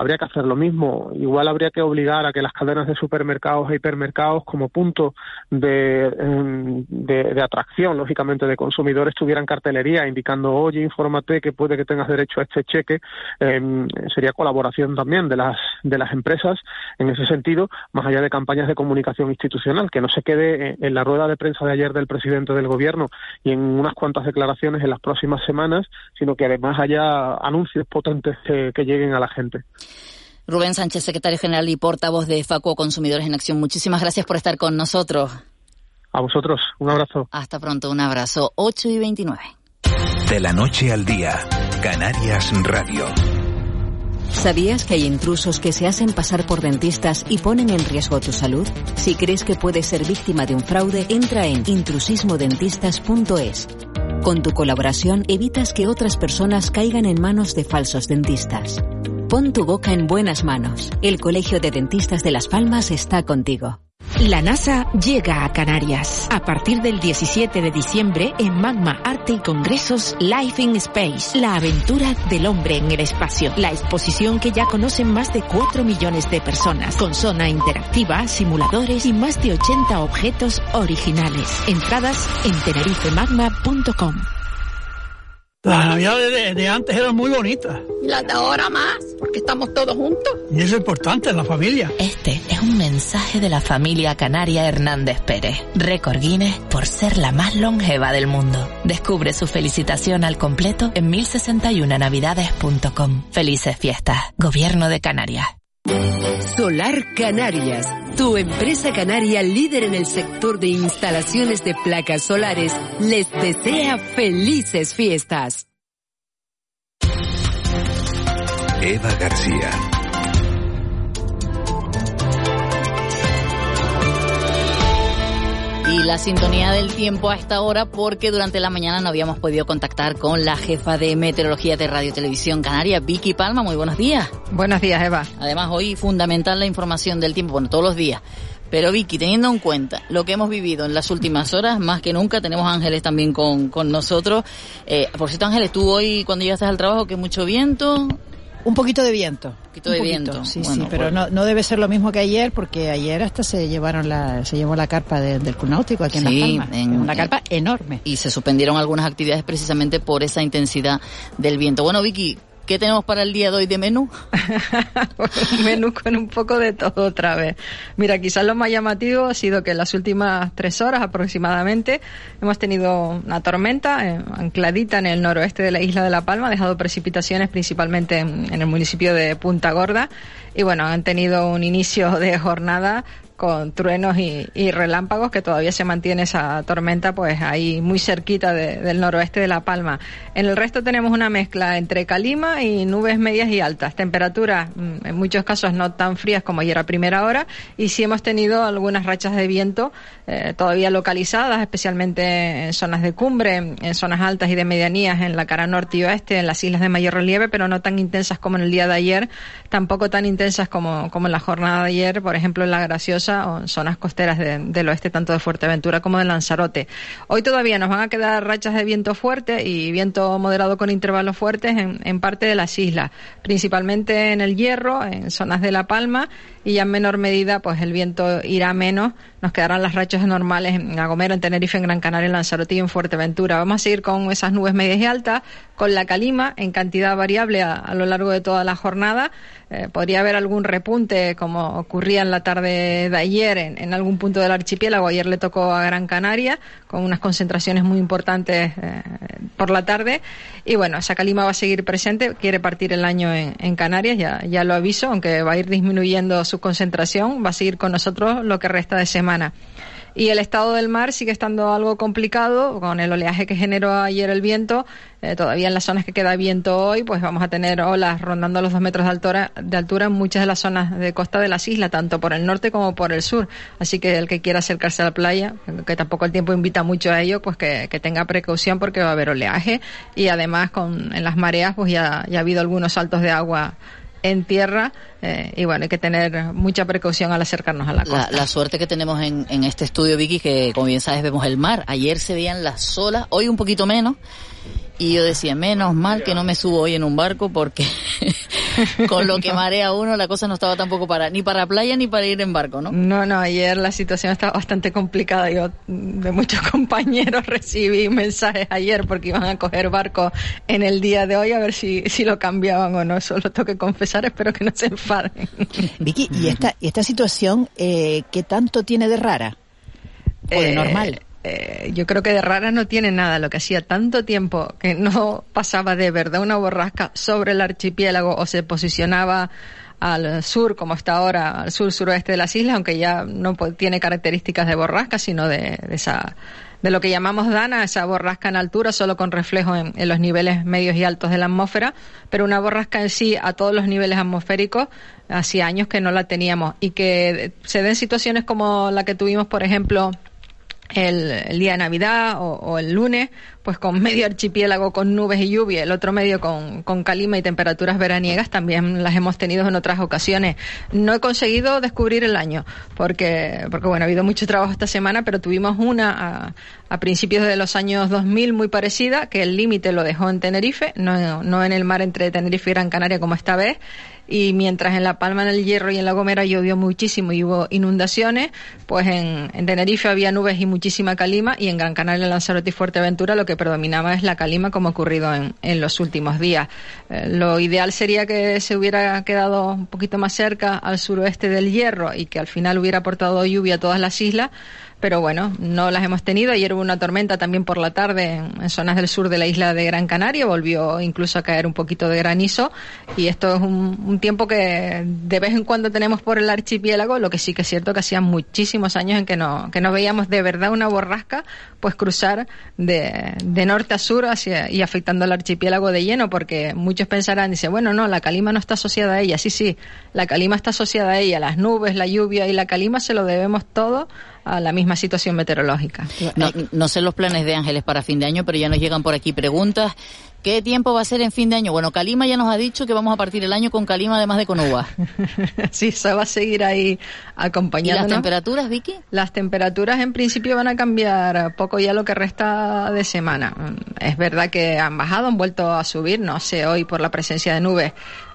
habría que hacer lo mismo. Igual habría que obligar a que las cadenas de supermercados e hipermercados como punto de, em, de, atracción, lógicamente, de consumidores tuvieran cartelería indicando, oye, infórmate que puede que tengas derecho a este cheque. Em, sería colaboración también de las, de las empresas en ese sentido, más allá de campañas de comunicación institucional, que no se quede en la rueda de prensa de ayer del presidente del gobierno y en unas cuantas declaraciones en las próximas semanas, sino que además haya anuncios potentes que lleguen a la gente.
Rubén Sánchez, secretario general y portavoz de FACO Consumidores en Acción, muchísimas gracias por estar con nosotros.
A vosotros, un abrazo.
Hasta pronto, un abrazo. 8 y 29.
De la noche al día, Canarias Radio.
¿Sabías que hay intrusos que se hacen pasar por dentistas y ponen en riesgo tu salud? Si crees que puedes ser víctima de un fraude, entra en intrusismodentistas.es. Con tu colaboración evitas que otras personas caigan en manos de falsos dentistas. Pon tu boca en buenas manos. El Colegio de Dentistas de Las Palmas está contigo.
La NASA llega a Canarias. A partir del 17 de diciembre en Magma Arte y Congresos Life in Space, la aventura del hombre en el espacio. La exposición que ya conocen más de 4 millones de personas, con zona interactiva, simuladores y más de 80 objetos originales. Entradas en tenerifemagma.com.
Las navidades de, antes eran muy bonitas.
Y las de ahora más, porque estamos todos juntos.
Y eso es importante, la familia.
Este es un mensaje de la familia canaria Hernández Pérez. Récord Guinness por ser la más longeva del mundo. Descubre su felicitación al completo en 1061navidades.com. Felices fiestas. Gobierno de Canarias.
Solar Canarias, tu empresa canaria líder en el sector de instalaciones de placas solares, les desea felices fiestas.
Eva García
Y la sintonía del tiempo a esta hora porque durante la mañana no habíamos podido contactar con la jefa de meteorología de Radio Televisión Canaria, Vicky Palma. Muy buenos días.
Buenos días, Eva.
Además, hoy fundamental la información del tiempo, bueno, todos los días. Pero Vicky, teniendo en cuenta lo que hemos vivido en las últimas horas, más que nunca, tenemos Ángeles también con, con nosotros. Eh, por cierto, Ángeles, tú hoy cuando llegaste al trabajo, que mucho viento,
un poquito de viento.
Un poquito de viento.
Sí, sí, pero no, no debe ser lo mismo que ayer, porque ayer hasta se llevaron la, se llevó la carpa del Cunáutico aquí en Las Palmas. En, una carpa enorme.
Y se suspendieron algunas actividades precisamente por esa intensidad del viento. Bueno, Vicky, ¿Qué tenemos para el día de hoy de menú? *laughs*
menú con un poco de todo otra vez. Mira, quizás lo más llamativo ha sido que en las últimas tres horas aproximadamente hemos tenido una tormenta eh, ancladita en el noroeste de la isla de La Palma, ha dejado precipitaciones principalmente en, en el municipio de Punta Gorda y bueno, han tenido un inicio de jornada con truenos y, relámpagos, que todavía se mantiene esa tormenta, pues ahí muy cerquita del noroeste de La Palma. En el resto tenemos una mezcla entre calima y nubes medias y altas. Temperaturas, mm, en muchos casos no tan frías como ayer a primera hora, y sí hemos tenido algunas rachas de viento eh, todavía localizadas, especialmente en zonas de cumbre, en zonas altas y de medianías en la cara norte y oeste, en las islas de mayor relieve, pero no tan intensas como en el día de ayer, tampoco tan intensas como, como en la jornada de ayer, por ejemplo en la Graciosa o en zonas costeras del oeste, tanto de Fuerteventura como de Lanzarote. Hoy todavía nos van a quedar rachas de viento fuerte y viento moderado con intervalos fuertes en, en parte de las islas, principalmente en el Hierro, en zonas de La Palma y ya en menor medida pues el viento irá menos, nos quedarán las rachas normales en Agomero, en Tenerife, en Gran Canaria, en Lanzarote y en Fuerteventura. Vamos a seguir con esas nubes medias y altas, con la calima en cantidad variable a, lo largo de toda la jornada. Eh, podría haber algún repunte como ocurría en la tarde de ayer en, algún punto del archipiélago. Ayer le tocó a Gran Canaria con unas concentraciones muy importantes eh, por la tarde. Y bueno, esa calima va a seguir presente, quiere partir el año en, en Canarias, ya, ya lo aviso, aunque va a ir disminuyendo su concentración, va a seguir con nosotros lo que resta de semana. Y el estado del mar sigue estando algo complicado con el oleaje que generó ayer el viento. Eh, todavía en las zonas que queda viento hoy, pues vamos a tener olas rondando los dos metros de altura, de altura en muchas de las zonas de costa de las islas, tanto por el norte como por el sur. Así que el que quiera acercarse a la playa, que tampoco el tiempo invita mucho a ello, pues que, tenga precaución porque va a haber oleaje y además con en las mareas pues ya, ya ha habido algunos saltos de agua en tierra eh, y bueno, hay que tener mucha precaución al acercarnos a la costa.
La, suerte que tenemos en, en, este estudio, Vicky, que como bien sabes vemos el mar. Ayer se veían las olas, hoy un poquito menos, y yo decía, menos mal que no me subo hoy en un barco porque *laughs* con lo que marea uno la cosa no estaba tampoco para ni para playa ni para ir en barco, ¿no?
No, no, ayer la situación estaba bastante complicada. Yo de muchos *laughs* compañeros recibí mensajes ayer porque iban a coger barco en el día de hoy a ver si, si lo cambiaban o no. Eso lo tengo que confesar, espero que no se enfaden. *laughs*
Vicky, ¿y esta, y esta situación eh, qué tanto tiene de rara? ¿O de eh, normal?
Eh, yo creo que de rara no tiene nada. Lo que hacía tanto tiempo que no *laughs* pasaba de verdad una borrasca sobre el archipiélago o se posicionaba al sur, como está ahora, al sur suroeste de las islas, aunque ya no tiene características de borrasca, sino de, esa de lo que llamamos dana, esa borrasca en altura, solo con reflejo en, en, los niveles medios y altos de la atmósfera, pero una borrasca en sí a todos los niveles atmosféricos, hacía años que no la teníamos, y que se den situaciones como la que tuvimos, por ejemplo, el, día de Navidad o, el lunes pues con *laughs* medio archipiélago con nubes y lluvia, el otro medio con, con calima y temperaturas veraniegas, también las hemos tenido en otras ocasiones. No he conseguido descubrir el año, porque, porque bueno, ha habido mucho trabajo esta semana, pero tuvimos una a, a principios de los años 2000 muy parecida, que el límite lo dejó en Tenerife, no, no en el mar entre Tenerife y Gran Canaria como esta vez, y mientras en La Palma, en el Hierro y en La Gomera llovió muchísimo y hubo inundaciones, pues en, Tenerife había nubes y muchísima calima y en Gran Canaria, Lanzarote y Fuerteventura lo que predominaba es la calima como ha ocurrido en, en los últimos días. Eh, lo ideal sería que se hubiera quedado un poquito más cerca al suroeste del Hierro y que al final hubiera aportado lluvia a todas las islas, pero bueno, no las hemos tenido. Ayer hubo una tormenta también por la tarde en, zonas del sur de la isla de Gran Canaria, volvió incluso a caer un poquito de granizo y esto es un, tiempo que de vez en cuando tenemos por el archipiélago, lo que sí que es cierto que hacía muchísimos años en que no, que no veíamos de verdad una borrasca pues cruzar de, de norte a sur hacia, y afectando al archipiélago de lleno, porque muchos pensarán, dice, bueno, no, la calima no está asociada a ella. Sí, sí, la calima está asociada a ella, las nubes, la lluvia y la calima se lo debemos todo a la misma situación meteorológica.
No, no sé los planes de Ángeles para fin de año, pero ya nos llegan por aquí preguntas. ¿Qué tiempo va a ser en fin de año? Bueno, Calima ya nos ha dicho que vamos a partir el año con Calima además de con uva. *laughs*
sí, se va a seguir ahí acompañando.
¿Y las temperaturas, Vicky?
Las temperaturas en principio van a cambiar poco ya lo que resta de semana. Es verdad que han bajado, han vuelto a subir, no sé, hoy por la presencia de nubes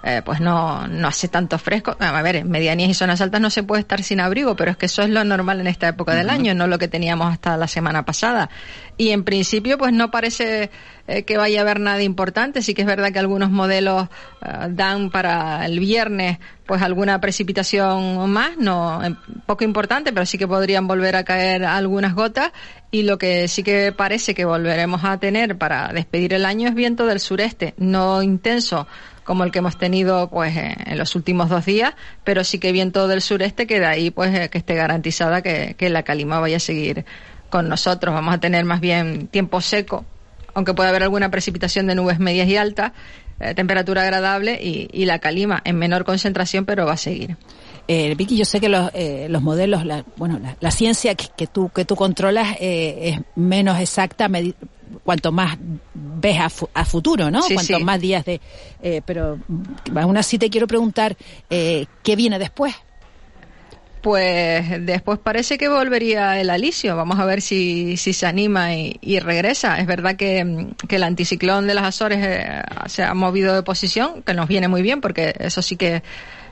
eh, pues no, no hace tanto fresco. A ver, en medianías y zonas altas no se puede estar sin abrigo, pero es que eso es lo normal en esta época del año, no lo que teníamos hasta la semana pasada. Y en principio, pues no parece eh, que vaya a haber nada importante. Sí que es verdad que algunos modelos eh, dan para el viernes pues alguna precipitación más, no poco importante, pero sí que podrían volver a caer algunas gotas y lo que sí que parece que volveremos a tener para despedir el año es viento del sureste, no intenso como el que hemos tenido pues en los últimos dos días, pero sí que viento del sureste que de ahí pues eh, que esté garantizada que, la calima vaya a seguir con nosotros. Vamos a tener más bien tiempo seco, aunque pueda haber alguna precipitación de nubes medias y altas, eh, temperatura agradable y, la calima en menor concentración, pero va a seguir.
Eh, Vicky, yo sé que los, eh, los modelos, la, bueno, la, ciencia que, tú que tú controlas es menos exacta cuanto más ves a, futuro, ¿no? cuanto más días de... Eh, pero aún así te quiero preguntar, eh, ¿qué viene después?
Pues después parece que volvería el Alicio. Vamos a ver si, si se anima y, regresa. Es verdad que, que, el anticiclón de las Azores eh, se ha movido de posición, que nos viene muy bien porque eso sí que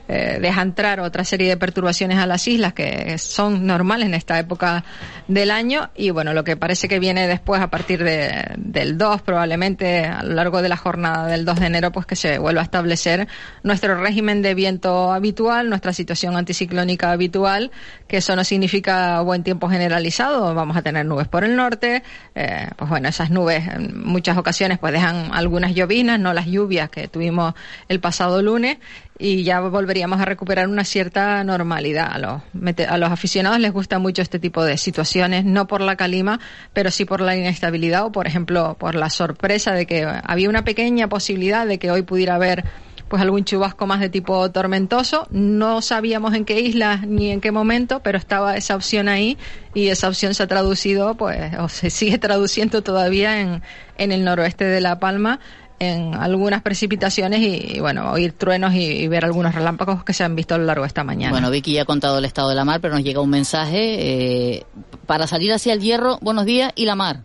eh, deja entrar otra serie de perturbaciones a las islas que son normales en esta época del año. Y bueno, lo que parece que viene después a partir de, del 2 probablemente a lo largo de la jornada del 2 de enero pues que se vuelva a establecer nuestro régimen de viento habitual, nuestra situación anticiclónica habitual, que eso no significa buen tiempo generalizado, vamos a tener nubes por el norte, eh, pues bueno, esas nubes en muchas ocasiones pues dejan algunas llovinas, no las lluvias que tuvimos el pasado lunes y ya volveríamos a recuperar una cierta normalidad. A los, a los aficionados les gusta mucho este tipo de situaciones, no por la calima, pero sí por la inestabilidad o, por ejemplo, por la sorpresa de que había una pequeña posibilidad de que hoy pudiera haber pues algún chubasco más de tipo tormentoso. No sabíamos en qué isla ni en qué momento, pero estaba esa opción ahí y esa opción se ha traducido, pues, o se sigue *laughs* traduciendo todavía en, en el noroeste de La Palma en algunas precipitaciones y, bueno, oír truenos y, ver algunos relámpagos que se han visto a lo largo de esta mañana.
Bueno, Vicky ya ha contado el estado de la mar, pero nos llega un mensaje eh, para salir hacia el hierro, buenos días, y la mar.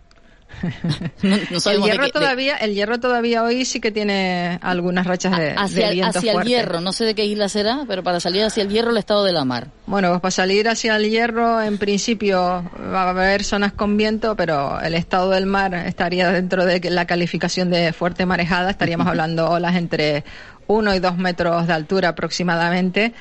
*laughs*
el hierro todavía, el hierro todavía hoy sí que tiene algunas rachas de,
hacia,
viento
hacia el hierro, no sé de qué isla será, pero para salir hacia el hierro el estado de la mar.
Bueno, pues para salir hacia el hierro en principio va a haber zonas con viento, pero el estado del mar estaría dentro de la calificación de fuerte marejada, estaríamos *laughs* hablando olas entre uno y dos metros de altura aproximadamente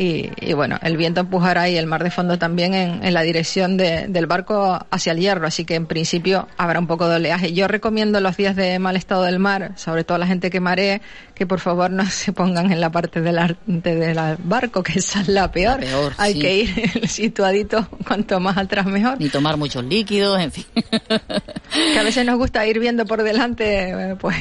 y, bueno, el viento empujará y el mar de fondo también en, la dirección del barco hacia el hierro, así que en principio habrá un poco de oleaje. Yo recomiendo los días de mal estado del mar, sobre todo a la gente que maree, que por favor no *laughs* se pongan en la parte del, del barco, que esa es la peor. Hay que ir *laughs* situadito cuanto más atrás mejor.
Ni tomar muchos líquidos, en fin. *laughs*
que a veces nos gusta ir viendo por delante eh, pues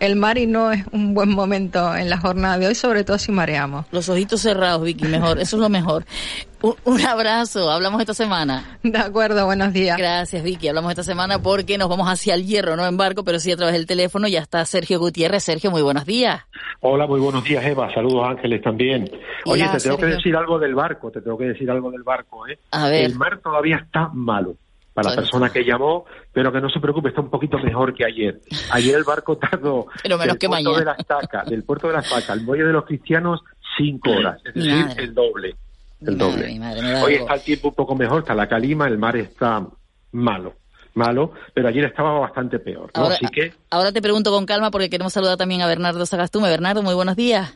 el mar y no es un buen momento en la jornada de hoy, sobre todo si mareamos.
Los ojitos cerrados, Vicky, mejor, eso es lo mejor. Un, abrazo, hablamos esta semana.
De acuerdo, buenos días.
Gracias, Vicky. Hablamos esta semana porque nos vamos hacia el hierro, no en barco, pero sí a través del teléfono. Ya está Sergio Gutiérrez. Sergio, muy buenos días.
Hola, muy buenos días, Eva. Saludos, Ángeles, también. Oye, te tengo que decir algo del barco, te tengo que decir algo del barco, ¿eh?
A ver.
El mar todavía está malo para la persona que llamó, pero que no se preocupe, está un poquito mejor que ayer. Ayer el barco *laughs* tardó
pero menos que
puerto
mañana.
de la estaca, del puerto de la estaca al muelle de los cristianos cinco horas, es decir, el doble. El doble. Hoy está el tiempo un poco mejor, está la calima, el mar está malo, malo, pero ayer estaba bastante peor. ¿no?
Ahora,
Así que
ahora te pregunto con calma porque queremos saludar también a Bernardo Sagastume. Bernardo, muy buenos días.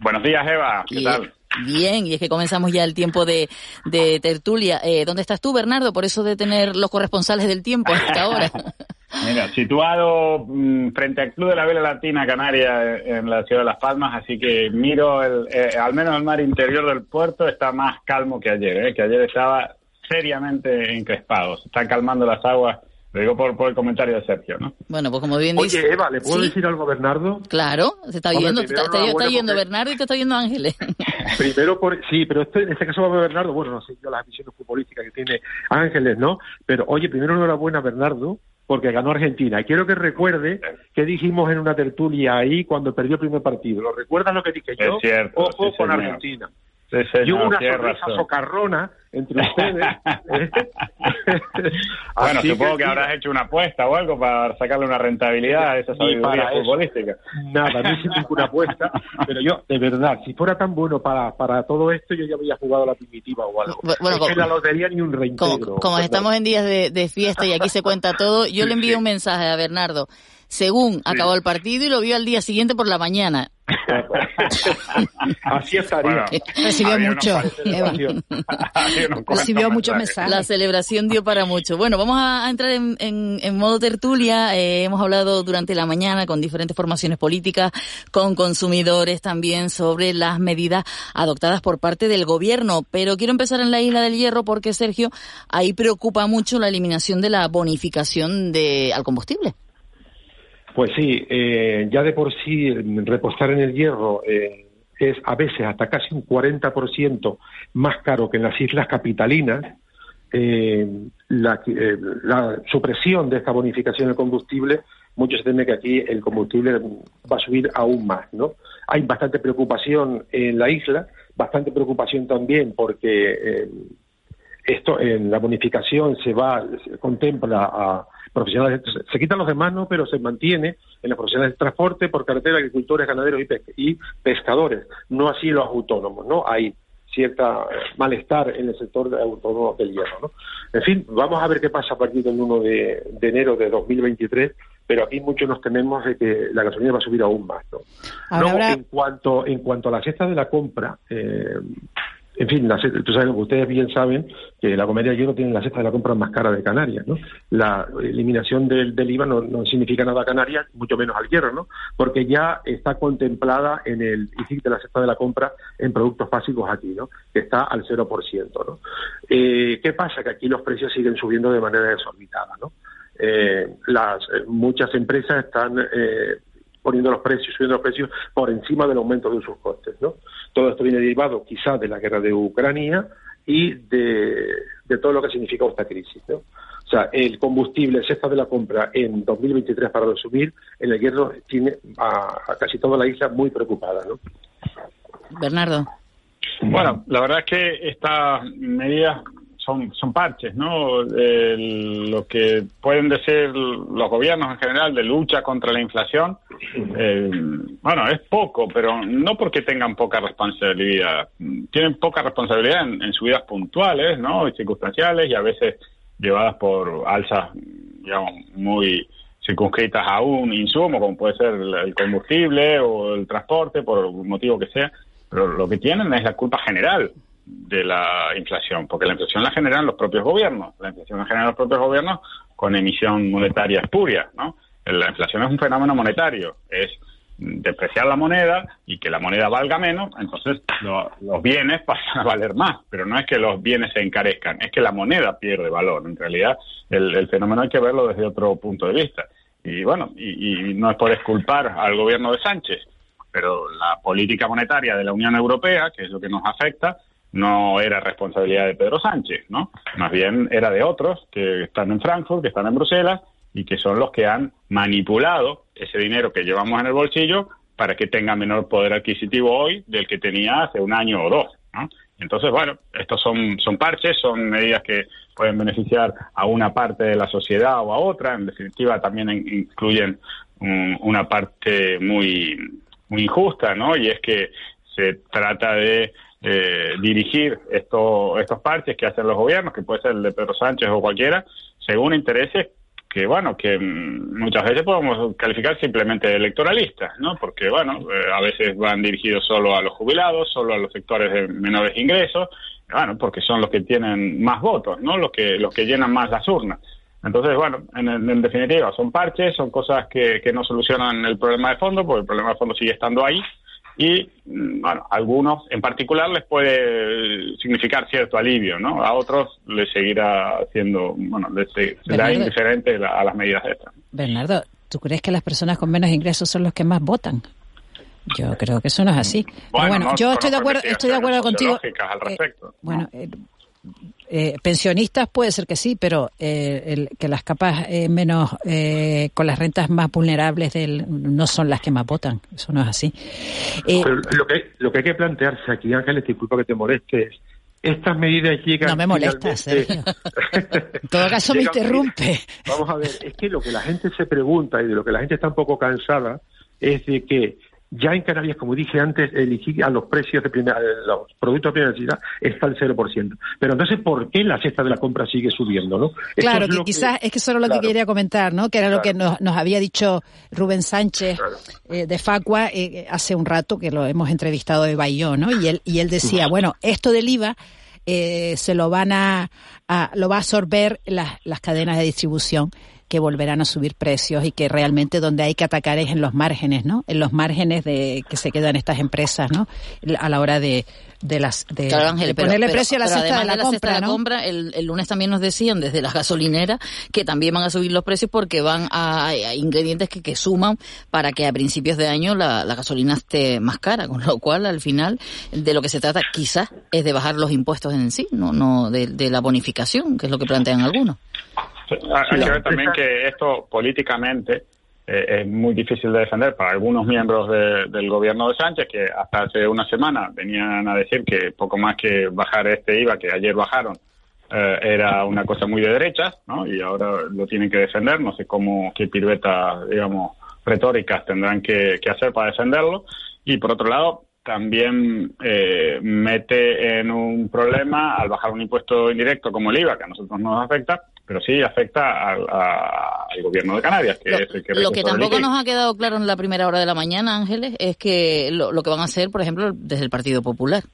Buenos días, Eva. ¿Qué tal?
Bien, y es que comenzamos ya el tiempo de, de tertulia. Eh, ¿Dónde estás tú, Bernardo? Por eso de tener los corresponsales del tiempo hasta ahora. *laughs*
Mira, situado mm, frente al Club de la Vela Latina Canaria eh, en la ciudad de Las Palmas, así que miro, el, eh, al menos el mar interior del puerto está más calmo que ayer, eh, que ayer estaba seriamente encrespado. Se están calmando las aguas, lo digo por, por el comentario de Sergio, ¿no?
Bueno, pues como bien
Oye,
dice...
Eva, ¿le puedo
Sí.
decir algo a Bernardo?
Claro, se está
Hombre,
viendo, te está, Bernardo y te está viendo Ángeles. *laughs*
Primero, por, sí, pero este, en este caso va a Bernardo, bueno, no sé yo las visiones futbolísticas que tiene Ángeles, ¿no? Pero oye, primero enhorabuena a Bernardo, porque ganó Argentina. Y quiero que recuerde que dijimos en una tertulia ahí cuando perdió el primer partido. ¿Lo recuerdas lo que dije yo?
Es cierto,
Ojo
sí,
con
señor.
Argentina.
Sí,
y hubo
señor,
una
tiene
sonrisa
razón.
socarrona entre ustedes. *laughs*
Bueno,
Así
supongo que, habrás hecho una apuesta o algo para sacarle una rentabilidad a esa sabiduría futbolística.
Nada, no hice ninguna apuesta, pero yo, de verdad, si fuera tan bueno para, para todo esto, yo ya había jugado la primitiva o algo.
Bu- bueno,
que
como-
la lotería ni un reintegro.
Como, como estamos en días de, de fiesta y aquí se cuenta todo, yo le envío un mensaje a Bernardo. Según acabó el partido y lo vio al día siguiente por la mañana. *laughs*
Así estaría.
Recibió
Había una
mucho. *laughs* Recibió muchos mensajes.
La celebración dio para mucho. Bueno, vamos a, a entrar en, en- en modo tertulia. Eh, hemos hablado durante la mañana con diferentes formaciones políticas, con consumidores también sobre las medidas adoptadas por parte del gobierno. Pero quiero empezar en la Isla del Hierro porque, Sergio, ahí preocupa mucho la eliminación de la bonificación de, al combustible.
Pues sí, eh, ya de por sí el repostar en el hierro eh, es a veces hasta casi un 40% más caro que en las islas capitalinas. Eh, la, eh, la supresión de esta bonificación del combustible, mucho se teme que aquí el combustible va a subir aún más, ¿no? Hay bastante preocupación en la isla, bastante preocupación también porque eh, esto en la bonificación se va, se contempla a profesionales, se- quitan los demás, ¿no? Pero se mantiene en los profesionales de transporte por carretera, agricultores, ganaderos y, pes- y pescadores, no así los autónomos, ¿no? Hay cierta malestar en el sector de autónomo del hierro, ¿no? En fin, vamos a ver qué pasa a partir del 1 de, de enero de 2023, pero aquí muchos nos tememos de que la gasolina va a subir aún más, ¿no?
Ahora habrá-
en cuanto en cuanto a la cesta de la compra, eh, en fin, la sabes, ustedes bien saben que la comedia de hierro tiene la cesta de la compra más cara de Canarias, ¿no? La eliminación del, IVA no, no significa nada a Canarias, mucho menos al hierro, ¿no? Porque ya está contemplada en el ICIC de la cesta de la compra en productos básicos aquí, ¿no? Que está al 0%, ¿no? Eh, ¿Qué pasa? Que aquí los precios siguen subiendo de manera desorbitada, ¿no? Eh, las, eh, muchas empresas están eh, poniendo los precios, subiendo los precios por encima del aumento de sus costes, ¿no? Todo esto viene derivado quizás de la guerra de Ucrania y de, de todo lo que significa esta crisis, ¿no? O sea, el combustible, cesta de la compra en 2023 para resumir, en el hierro tiene a, a casi toda la isla muy preocupada, ¿no?
Bernardo.
Bueno, la verdad es que estas medidas son, son parches, ¿no? Lo que pueden decir los gobiernos en general de lucha contra la inflación, eh, bueno, es poco, pero no porque tengan poca responsabilidad. Tienen poca responsabilidad en, en subidas puntuales, ¿no? Y circunstanciales y a veces llevadas por alzas, digamos, muy circunscritas a un insumo, como puede ser el el combustible o el transporte, por el motivo que sea, pero lo que tienen es la culpa general de la inflación, porque la inflación la generan los propios gobiernos, la inflación la generan los propios gobiernos con emisión monetaria espuria, ¿no? La inflación es un fenómeno monetario, es depreciar la moneda y que la moneda valga menos, entonces los bienes pasan a valer más, pero no es que los bienes se encarezcan, es que la moneda pierde valor. En realidad, el, fenómeno hay que verlo desde otro punto de vista. Y bueno, y, no es por esculpar al gobierno de Sánchez, pero la política monetaria de la Unión Europea, que es lo que nos afecta, no era responsabilidad de Pedro Sánchez, ¿no? Más bien era de otros que están en Frankfurt, que están en Bruselas y que son los que han manipulado ese dinero que llevamos en el bolsillo para que tenga menor poder adquisitivo hoy del que tenía hace un año o dos. Entonces, bueno, estos son, son parches, son medidas que pueden beneficiar a una parte de la sociedad o a otra. En definitiva, también incluyen una parte muy, muy injusta, ¿no? Y es que se trata de eh, dirigir estos estos parches que hacen los gobiernos, que puede ser el de Pedro Sánchez o cualquiera, según intereses que bueno, que mm, muchas veces podemos calificar simplemente de electoralistas, ¿no? Porque bueno, eh, a veces van dirigidos solo a los jubilados, solo a los sectores de menores ingresos, bueno, porque son los que tienen más votos, ¿no? Los que los que llenan más las urnas. Entonces, bueno, en, en definitiva, son parches, son cosas que, que no solucionan el problema de fondo, porque el problema de fondo sigue estando ahí y mm, bueno, a algunos en particular les puede significar cierto alivio, ¿no? A otros les seguirá siendo, bueno, les será indiferente a las medidas estas.
Bernardo, ¿tú crees que las personas con menos ingresos son los que más votan? Yo creo que eso no es así. Bueno, yo estoy de acuerdo, estoy de acuerdo contigo.
Al eh, respecto,
bueno, eh, eh, pensionistas puede ser que sí, pero eh, el, que las capas eh, menos eh, con las rentas más vulnerables del, no son las que más votan. Eso no es así.
lo que lo que hay que plantearse aquí, Ángeles, disculpa que te molestes. Estas medidas llegan.
No me molestas, en todo caso me *laughs* interrumpe.
Vamos a ver, es que lo que la gente se pregunta y de lo que la gente está un poco cansada es de que ya en Canarias, como dije antes, elegir a los precios de primera, los productos de primera necesidad está al 0%. Pero entonces, ¿por qué la cesta de la compra sigue subiendo? ¿no?
Claro, que quizás es que eso lo que quería comentar, ¿no? que era lo que nos, había dicho Rubén Sánchez eh, de Facua eh, hace un rato, que lo hemos entrevistado de Bayón, ¿no? y, él, y él decía, bueno, esto del IVA eh, se lo van a, lo va a absorber las, las cadenas de distribución que volverán a subir precios y que realmente donde hay que atacar es en los márgenes, ¿no? En los márgenes de que se quedan estas empresas, ¿no? A la hora de, de las de, ponerle precio a la cesta de la, compra, ¿no?
compra el, lunes también nos decían desde la gasolinera que también van a subir los precios porque van a, ingredientes que, que, suman para que a principios de año la, gasolina esté más cara, con lo cual al final de lo que se trata quizás es de bajar los impuestos en sí, no no de, de la bonificación, que es lo que plantean algunos.
Hay que ver también que esto políticamente eh, es muy difícil de defender para algunos miembros del gobierno de Sánchez que hasta hace una semana venían a decir que poco más que bajar este IVA que ayer bajaron eh, era una cosa muy de derechas, ¿no? Y ahora lo tienen que defender. No sé cómo qué piruetas, digamos, retóricas tendrán que, hacer para defenderlo. Y por otro lado, también eh, mete en un problema al bajar un impuesto indirecto como el IVA, que a nosotros nos afecta, pero sí afecta al, gobierno de Canarias, que
lo,
es el que
Lo que tampoco nos ha quedado claro en la primera hora de la mañana, Ángeles, es que lo, que van a hacer, por ejemplo, desde el Partido Popular.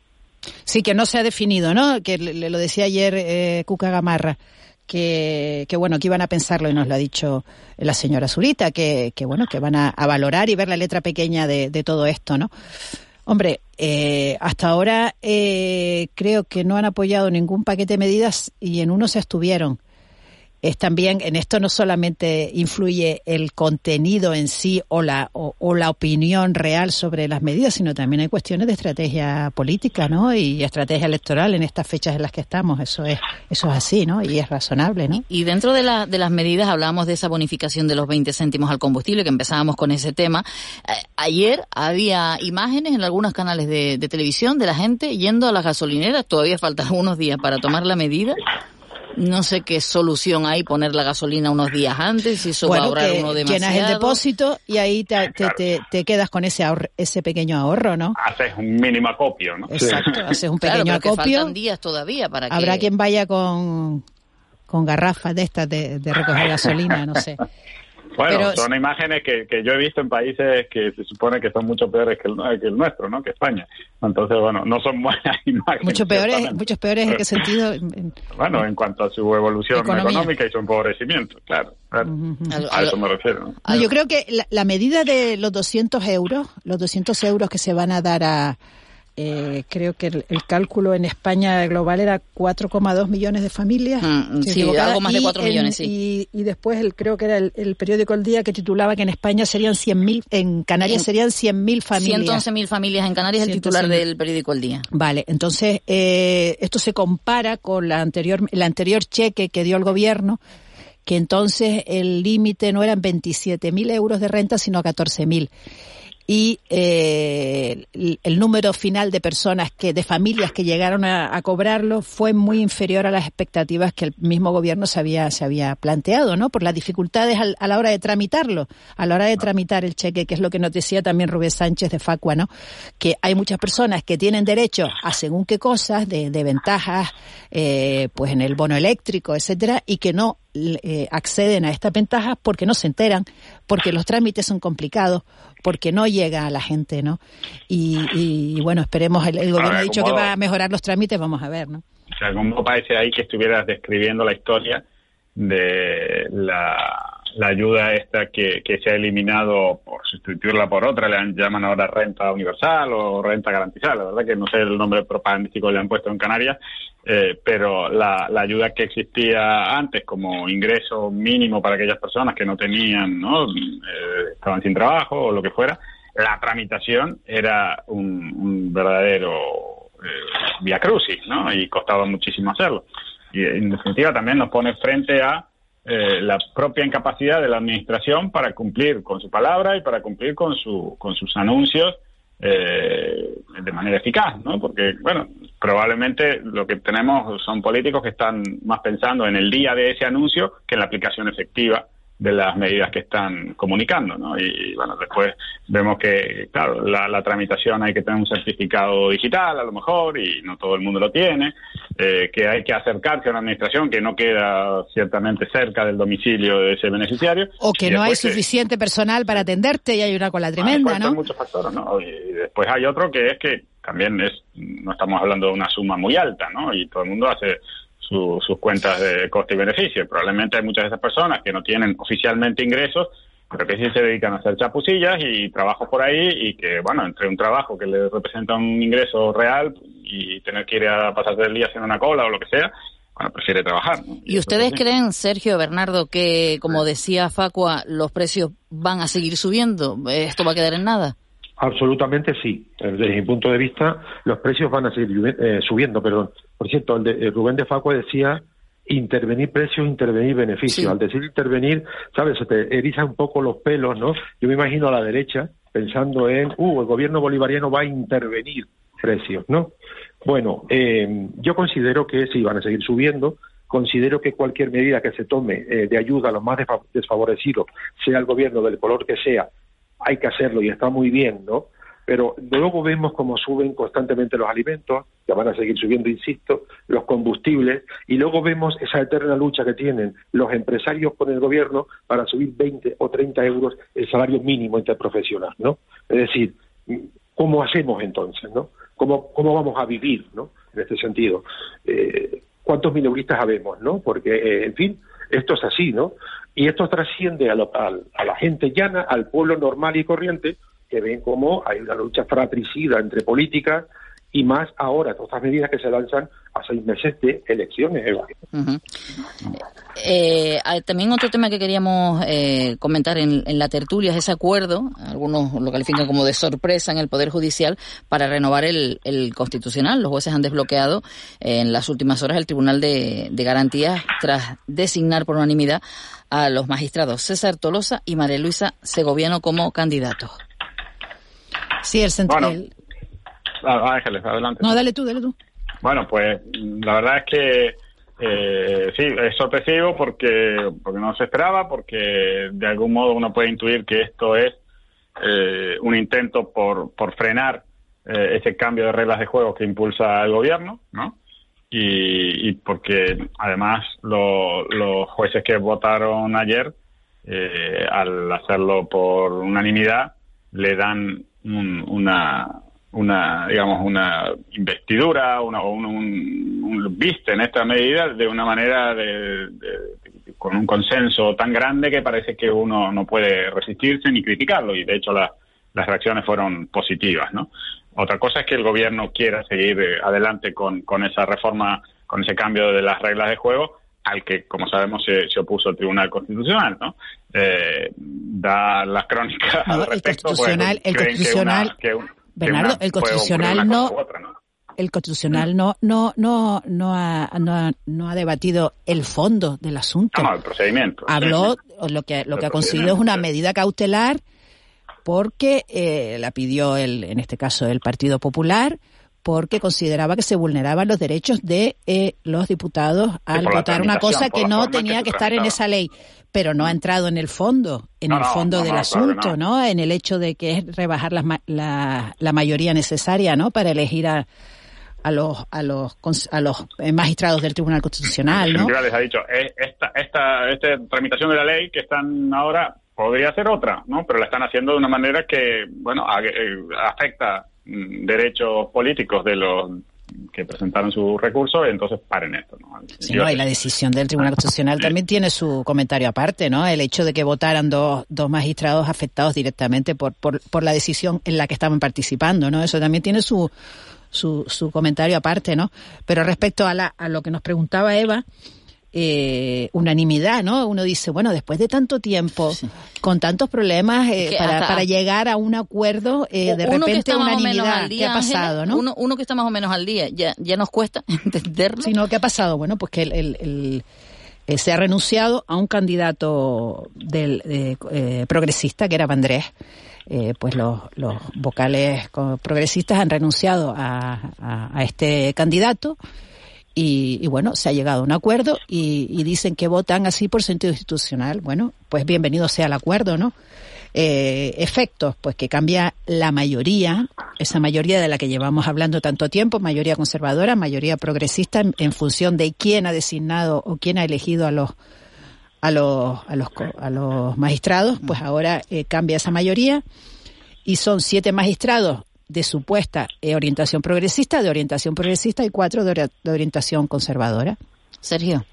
Sí, que no se ha definido, ¿no? Que le, lo decía ayer eh, Cuca Gamarra. Que, que, bueno, que iban a pensarlo y nos lo ha dicho la señora Zurita, que, que bueno, que van a, valorar y ver la letra pequeña de, de todo esto, ¿no? Hombre, eh, hasta ahora eh, creo que no han apoyado ningún paquete de medidas y en uno se estuvieron es también en esto no solamente influye el contenido en sí o la o, la opinión real sobre las medidas, sino también hay cuestiones de estrategia política, ¿no? Y estrategia electoral en estas fechas en las que estamos. Eso es eso es así, ¿no? Y es razonable, ¿no?
Y, dentro de, la, de las medidas hablábamos de esa bonificación de los 20 céntimos al combustible, que empezábamos con ese tema. Eh, ayer había imágenes en algunos canales de, de televisión de la gente yendo a las gasolineras. Todavía faltan *laughs* unos días para tomar la medida no sé qué solución hay poner la gasolina unos días antes, si eso va a ahorrar uno demasiado.
Llenas el depósito y ahí te, te, quedas con ese ese pequeño ahorro, ¿no?
Haces un mínimo acopio, ¿no?
Exacto, haces un pequeño acopio.
faltan días todavía para que...
Habrá quien vaya con, con garrafas de estas de, recoger gasolina, no sé. *laughs*
Bueno, son imágenes que, que, yo he visto en países que se supone que son mucho peores que el, que el nuestro, ¿no? Que España. Entonces, bueno, no son buenas *laughs* imágenes.
Mucho peores, muchos peores en qué sentido? *laughs*
bueno, en cuanto a su evolución económica y su empobrecimiento, claro. a, eso me refiero.
yo creo que la, la medida de los 200 euros, los 200 euros que se van a dar a eh, creo que el, cálculo en España global era 4,2 millones de familias.
Mm, sí, algo más de 4 millones, sí.
Y, después el, creo que era el, periódico El Día que titulaba que en España serían 100.000, en Canarias serían 100.000 familias.
111.000 familias en Canarias, el titular del periódico El Día.
Vale, entonces eh, esto se compara con la anterior, el anterior cheque que dio el gobierno que entonces el límite no eran 27.000 euros de renta, sino 14.000 y eh, el, número final de personas que de familias que llegaron a, cobrarlo fue muy inferior a las expectativas que el mismo gobierno se había se había planteado no por las dificultades a la hora de tramitarlo a la hora de tramitar el cheque que es lo que nos decía también Rubén Sánchez de Facua no que hay muchas personas que tienen derecho a según qué cosas de, de ventajas eh, pues en el bono eléctrico etcétera y que no eh, acceden a estas ventajas porque no se enteran, porque los trámites son complicados, porque no llega a la gente, ¿no? Y, bueno, esperemos, el, gobierno ha dicho que va a mejorar los trámites, vamos a ver, ¿no?
O sea, como parece ahí que estuvieras describiendo la historia de la la ayuda esta que, que se ha eliminado por sustituirla por otra, le llaman ahora renta universal o renta garantizada, la verdad que no sé el nombre propagandístico que le han puesto en Canarias, eh, pero la, la, ayuda que existía antes como ingreso mínimo para aquellas personas que no tenían, ¿no? Eh, estaban sin trabajo o lo que fuera, la tramitación era un, verdadero eh, via crucis, ¿no? Y costaba muchísimo hacerlo. Y en definitiva también nos pone frente a eh, la propia incapacidad de la administración para cumplir con su palabra y para cumplir con, su, con sus anuncios eh, de manera eficaz, ¿no? Porque, bueno, probablemente lo que tenemos son políticos que están más pensando en el día de ese anuncio que en la aplicación efectiva de las medidas que están comunicando, ¿no? Y, bueno, después vemos que, claro, la, tramitación hay que tener un certificado digital a lo mejor y no todo el mundo lo tiene, eh, que hay que acercarse a una administración que no queda ciertamente cerca del domicilio de ese beneficiario.
O que no hay suficiente personal para atenderte y hay una cola tremenda, ¿no?
Hay muchos factores, ¿no? Y después hay otro que es que también es, no estamos hablando de una suma muy alta, ¿no? Y todo el mundo hace sus cuentas de coste y beneficio. Probablemente hay muchas de esas personas que no tienen oficialmente ingresos, pero que sí se dedican a hacer chapucillas y trabajos por ahí y que, bueno, entre un trabajo que le representa un ingreso real y tener que ir a pasarse el día haciendo una cola o lo que sea, bueno, prefiere trabajar.
¿Y, ustedes creen, Sergio Bernardo, que, como decía Facua, los precios van a seguir subiendo? ¿Esto va a quedar en nada?
Absolutamente sí. Desde mi punto de vista, los precios van a seguir eh, subiendo. Perdón. Por cierto, el de, Rubén de Facua decía intervenir precios, intervenir beneficios. Al decir intervenir, ¿sabes? Se te erizan un poco los pelos, ¿no? Yo me imagino a la derecha pensando en, uh, el gobierno bolivariano va a intervenir precios, ¿no? Bueno, eh, yo considero que sí, van a seguir subiendo. Considero que cualquier medida que se tome eh, de ayuda a los más desfavorecidos, sea el gobierno del color que sea, hay que hacerlo y está muy bien, ¿no? Pero luego vemos cómo suben constantemente los alimentos, que van a seguir subiendo, insisto, los combustibles, y luego vemos esa eterna lucha que tienen los empresarios con el gobierno para subir 20 o 30 euros el salario mínimo interprofesional, ¿no? Es decir, ¿cómo hacemos entonces, no? ¿Cómo, cómo vamos a vivir, ¿no? En este sentido. Eh, ¿Cuántos minoristas habemos, no? Porque, eh, en fin, esto es así, ¿no? Y esto trasciende a, a, la gente llana, al pueblo normal y corriente, que ven como hay una lucha fratricida entre políticas y más ahora, todas estas medidas que se lanzan a seis meses de elecciones.
Eh, también otro tema que queríamos eh, comentar en, la tertulia es ese acuerdo, algunos lo califican como de sorpresa en el Poder Judicial, para renovar el, Constitucional. Los jueces han desbloqueado en las últimas horas el Tribunal de, de Garantías tras designar por unanimidad a los magistrados César Tolosa y María Luisa Segoviano como candidatos.
Sí, el central.
Ah, Ángeles, adelante.
No, dale tú, dale tú.
Bueno, pues la verdad es que eh, sí, es sorpresivo porque, porque no se esperaba, porque de algún modo uno puede intuir que esto es eh, un intento por, por frenar eh, ese cambio de reglas de juego que impulsa el gobierno, ¿no? Y, y porque además los jueces que votaron ayer eh, al hacerlo por unanimidad, le dan una, una, digamos, una investidura una, o un, un, viste en esta medida de una manera de, con un consenso tan grande que parece que uno no puede resistirse ni criticarlo y de hecho las reacciones fueron positivas, ¿no? Otra cosa es que el gobierno quiera seguir eh, adelante con, con esa reforma, con ese cambio de las reglas de juego, al que, como sabemos, se, opuso el Tribunal Constitucional, ¿no? Eh, da las crónicas al respecto.
El constitucional, el constitucional, Bernardo, el constitucional no, el constitucional no no no no ha, no, no ha debatido el fondo del asunto.
No, el procedimiento.
Habló lo que lo que ha conseguido es una medida cautelar porque eh, la pidió el en este caso el Partido Popular porque consideraba que se vulneraban los derechos de eh, los diputados al votar una cosa que no tenía que, estar en esa ley, pero no ha entrado en el fondo, en el fondo del asunto, ¿no? En el hecho de que es rebajar la, la, la mayoría necesaria, ¿no? Para elegir a, a los a los a los magistrados del Tribunal Constitucional, ¿no?
les ha dicho eh, esta esta esta tramitación de la ley que están ahora podría ser otra, ¿no? Pero la están haciendo de una manera que bueno eh, afecta mm, derechos políticos de los que presentaron su recurso, entonces paren esto. ¿no?
Sí, no, y la decisión del Tribunal Constitucional también tiene su comentario aparte, ¿no? El hecho de que votaran dos, dos magistrados afectados directamente por, por, por la decisión en la que estaban participando, ¿no? Eso también tiene su, su, su comentario aparte, ¿no? Pero respecto a, la, a lo que nos preguntaba Eva, eh, unanimidad, ¿no? Uno dice, bueno, después de tanto tiempo, con tantos problemas, eh, para, para, llegar a un acuerdo, eh, de repente unanimidad, ¿qué ha pasado, no?
Uno, uno, que está más o menos al día, ya, ya nos cuesta *laughs* entenderlo.
Sí, no, ¿qué ha pasado? Bueno, pues que el, el, eh, se ha renunciado a un candidato del eh, progresista, que era Vandrés, eh, pues los, los, vocales progresistas han renunciado a, a, este candidato y, bueno, se ha llegado a un acuerdo y, dicen que votan así por sentido institucional. Bueno, pues bienvenido sea el acuerdo, ¿no? Eh, efectos, pues que cambia la mayoría, esa mayoría de la que llevamos hablando tanto tiempo, mayoría conservadora, mayoría progresista, en función de quién ha designado o quién ha elegido a los a los, a los, a los magistrados, pues ahora eh, cambia esa mayoría y son siete magistrados de supuesta eh, orientación progresista, de orientación progresista y cuatro de, orientación conservadora. Sergio.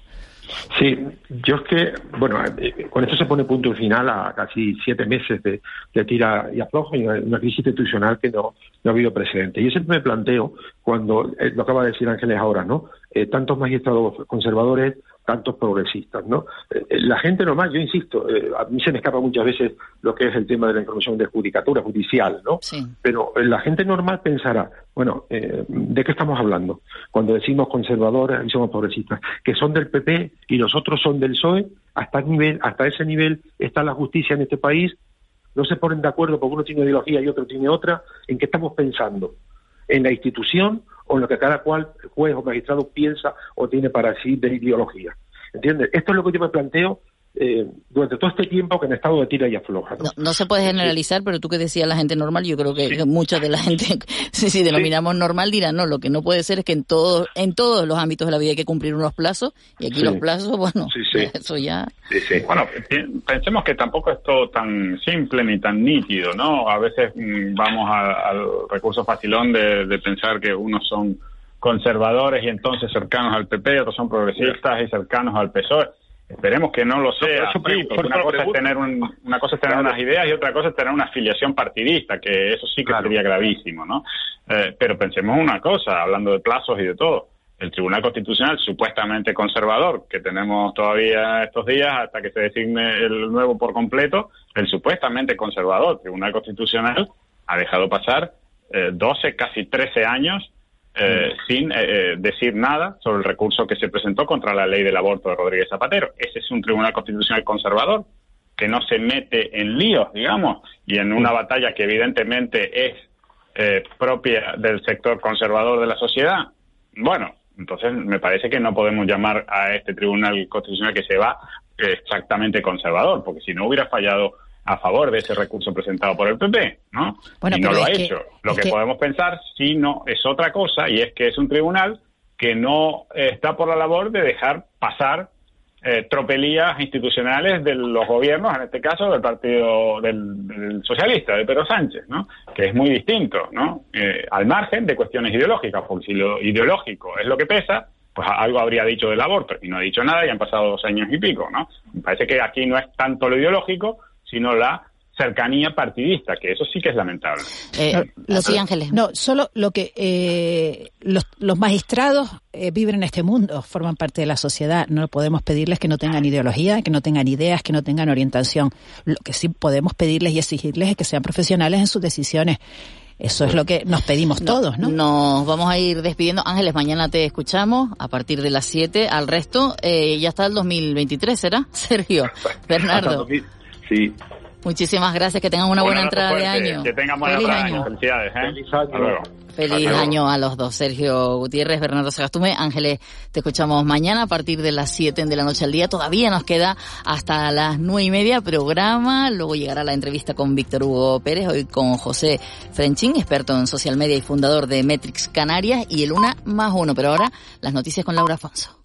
Sí, yo es que, bueno, eh, con esto se pone punto final a casi siete meses de, tira y afloja y una, crisis institucional que no, no ha habido precedente. Yo siempre me planteo, cuando, lo acaba de decir Ángeles ahora, ¿no? tantos magistrados conservadores, tantos progresistas, ¿no? Eh, eh, la gente normal, yo insisto, eh, a mí se me escapa muchas veces lo que es el tema de la información de judicatura judicial, ¿no? Pero la gente normal pensará, bueno, ¿de qué estamos hablando? Cuando decimos conservadores y somos progresistas, que son del PP y nosotros son del PSOE, hasta, nivel, hasta ese nivel está la justicia en este país, no se ponen de acuerdo porque uno tiene ideología y otro tiene otra, ¿en qué estamos pensando? ¿En la institución o en lo que cada cual juez o magistrado piensa o tiene para sí de ideología. ¿Entiendes? Esto es lo que yo me planteo eh, durante todo este tiempo que han estado de tira y afloja.
¿no? se puede generalizar, pero tú que decías la gente normal, yo creo que mucha de la gente, *laughs* si, denominamos normal, dirá, no, lo que no puede ser es que en todos en todos los ámbitos de la vida hay que cumplir unos plazos, y aquí los plazos, *laughs* bueno, eso ya...
Bueno, pensemos que tampoco es todo tan simple ni tan nítido, ¿no? A veces mm, vamos al recurso facilón de, de pensar que unos son conservadores y entonces cercanos al PP, otros son progresistas y cercanos al PSOE Esperemos que no lo sea, porque una, cosa es tener una cosa es tener unas ideas y otra cosa es tener una afiliación partidista, que eso sí que sería gravísimo, ¿no? Eh, pero pensemos una cosa, hablando de plazos y de todo. El Tribunal Constitucional, supuestamente conservador, que tenemos todavía estos días hasta que se designe el nuevo por completo, el supuestamente conservador Tribunal Constitucional ha dejado pasar eh, 12, casi 13 años eh, sin eh, eh, decir nada sobre el recurso que se presentó contra la ley del aborto de Rodríguez Zapatero. Ese es un tribunal constitucional conservador que no se mete en líos, digamos, y en una batalla que evidentemente es propia del sector conservador de la sociedad. Bueno, entonces me parece que no podemos llamar a este tribunal constitucional que se va exactamente conservador, porque si no hubiera fallado a favor de ese recurso presentado por el PP, ¿no? Bueno, y no lo ha hecho. lo que, podemos pensar, si no, es otra cosa, y es que es un tribunal que no está por la labor de dejar pasar eh, tropelías institucionales de los gobiernos, en este caso del Partido del, Socialista, de Pedro Sánchez, ¿no? que es muy distinto, ¿no? Eh, al margen de cuestiones ideológicas, porque si lo ideológico es lo que pesa, pues algo habría dicho del aborto y no ha dicho nada y han pasado dos años y pico, ¿no? Me parece que aquí no es tanto lo ideológico, sino la cercanía partidista, que eso sí que es lamentable.
Eh, lo sí, Ángeles.
No, solo lo que eh, los, los, magistrados eh, viven en este mundo, forman parte de la sociedad. No podemos pedirles que no tengan ideología, que no tengan ideas, que no tengan orientación. Lo que sí podemos pedirles y exigirles es que sean profesionales en sus decisiones. Eso es lo que nos pedimos todos, ¿no?
Nos vamos a ir despidiendo. Ángeles, mañana te escuchamos a partir de las 7. Al resto, eh, ya está el 2023, ¿será? *laughs* Sergio, Bernardo.
Sí.
Muchísimas gracias, que tengan una buena entrada de año.
Que tengan buena entrada de año. Felicidades, ¿eh? Feliz año.
Feliz año a los dos, Sergio Gutiérrez, Bernardo Sagastume. Ángeles, te escuchamos mañana a partir de las 7 de la noche al día. Todavía nos queda hasta las nueve y media programa. Luego llegará la entrevista con Víctor Hugo Pérez, hoy con José Frenchín, experto en social media y fundador de Metrix Canarias y el una más uno. Pero ahora las noticias con Laura Afonso.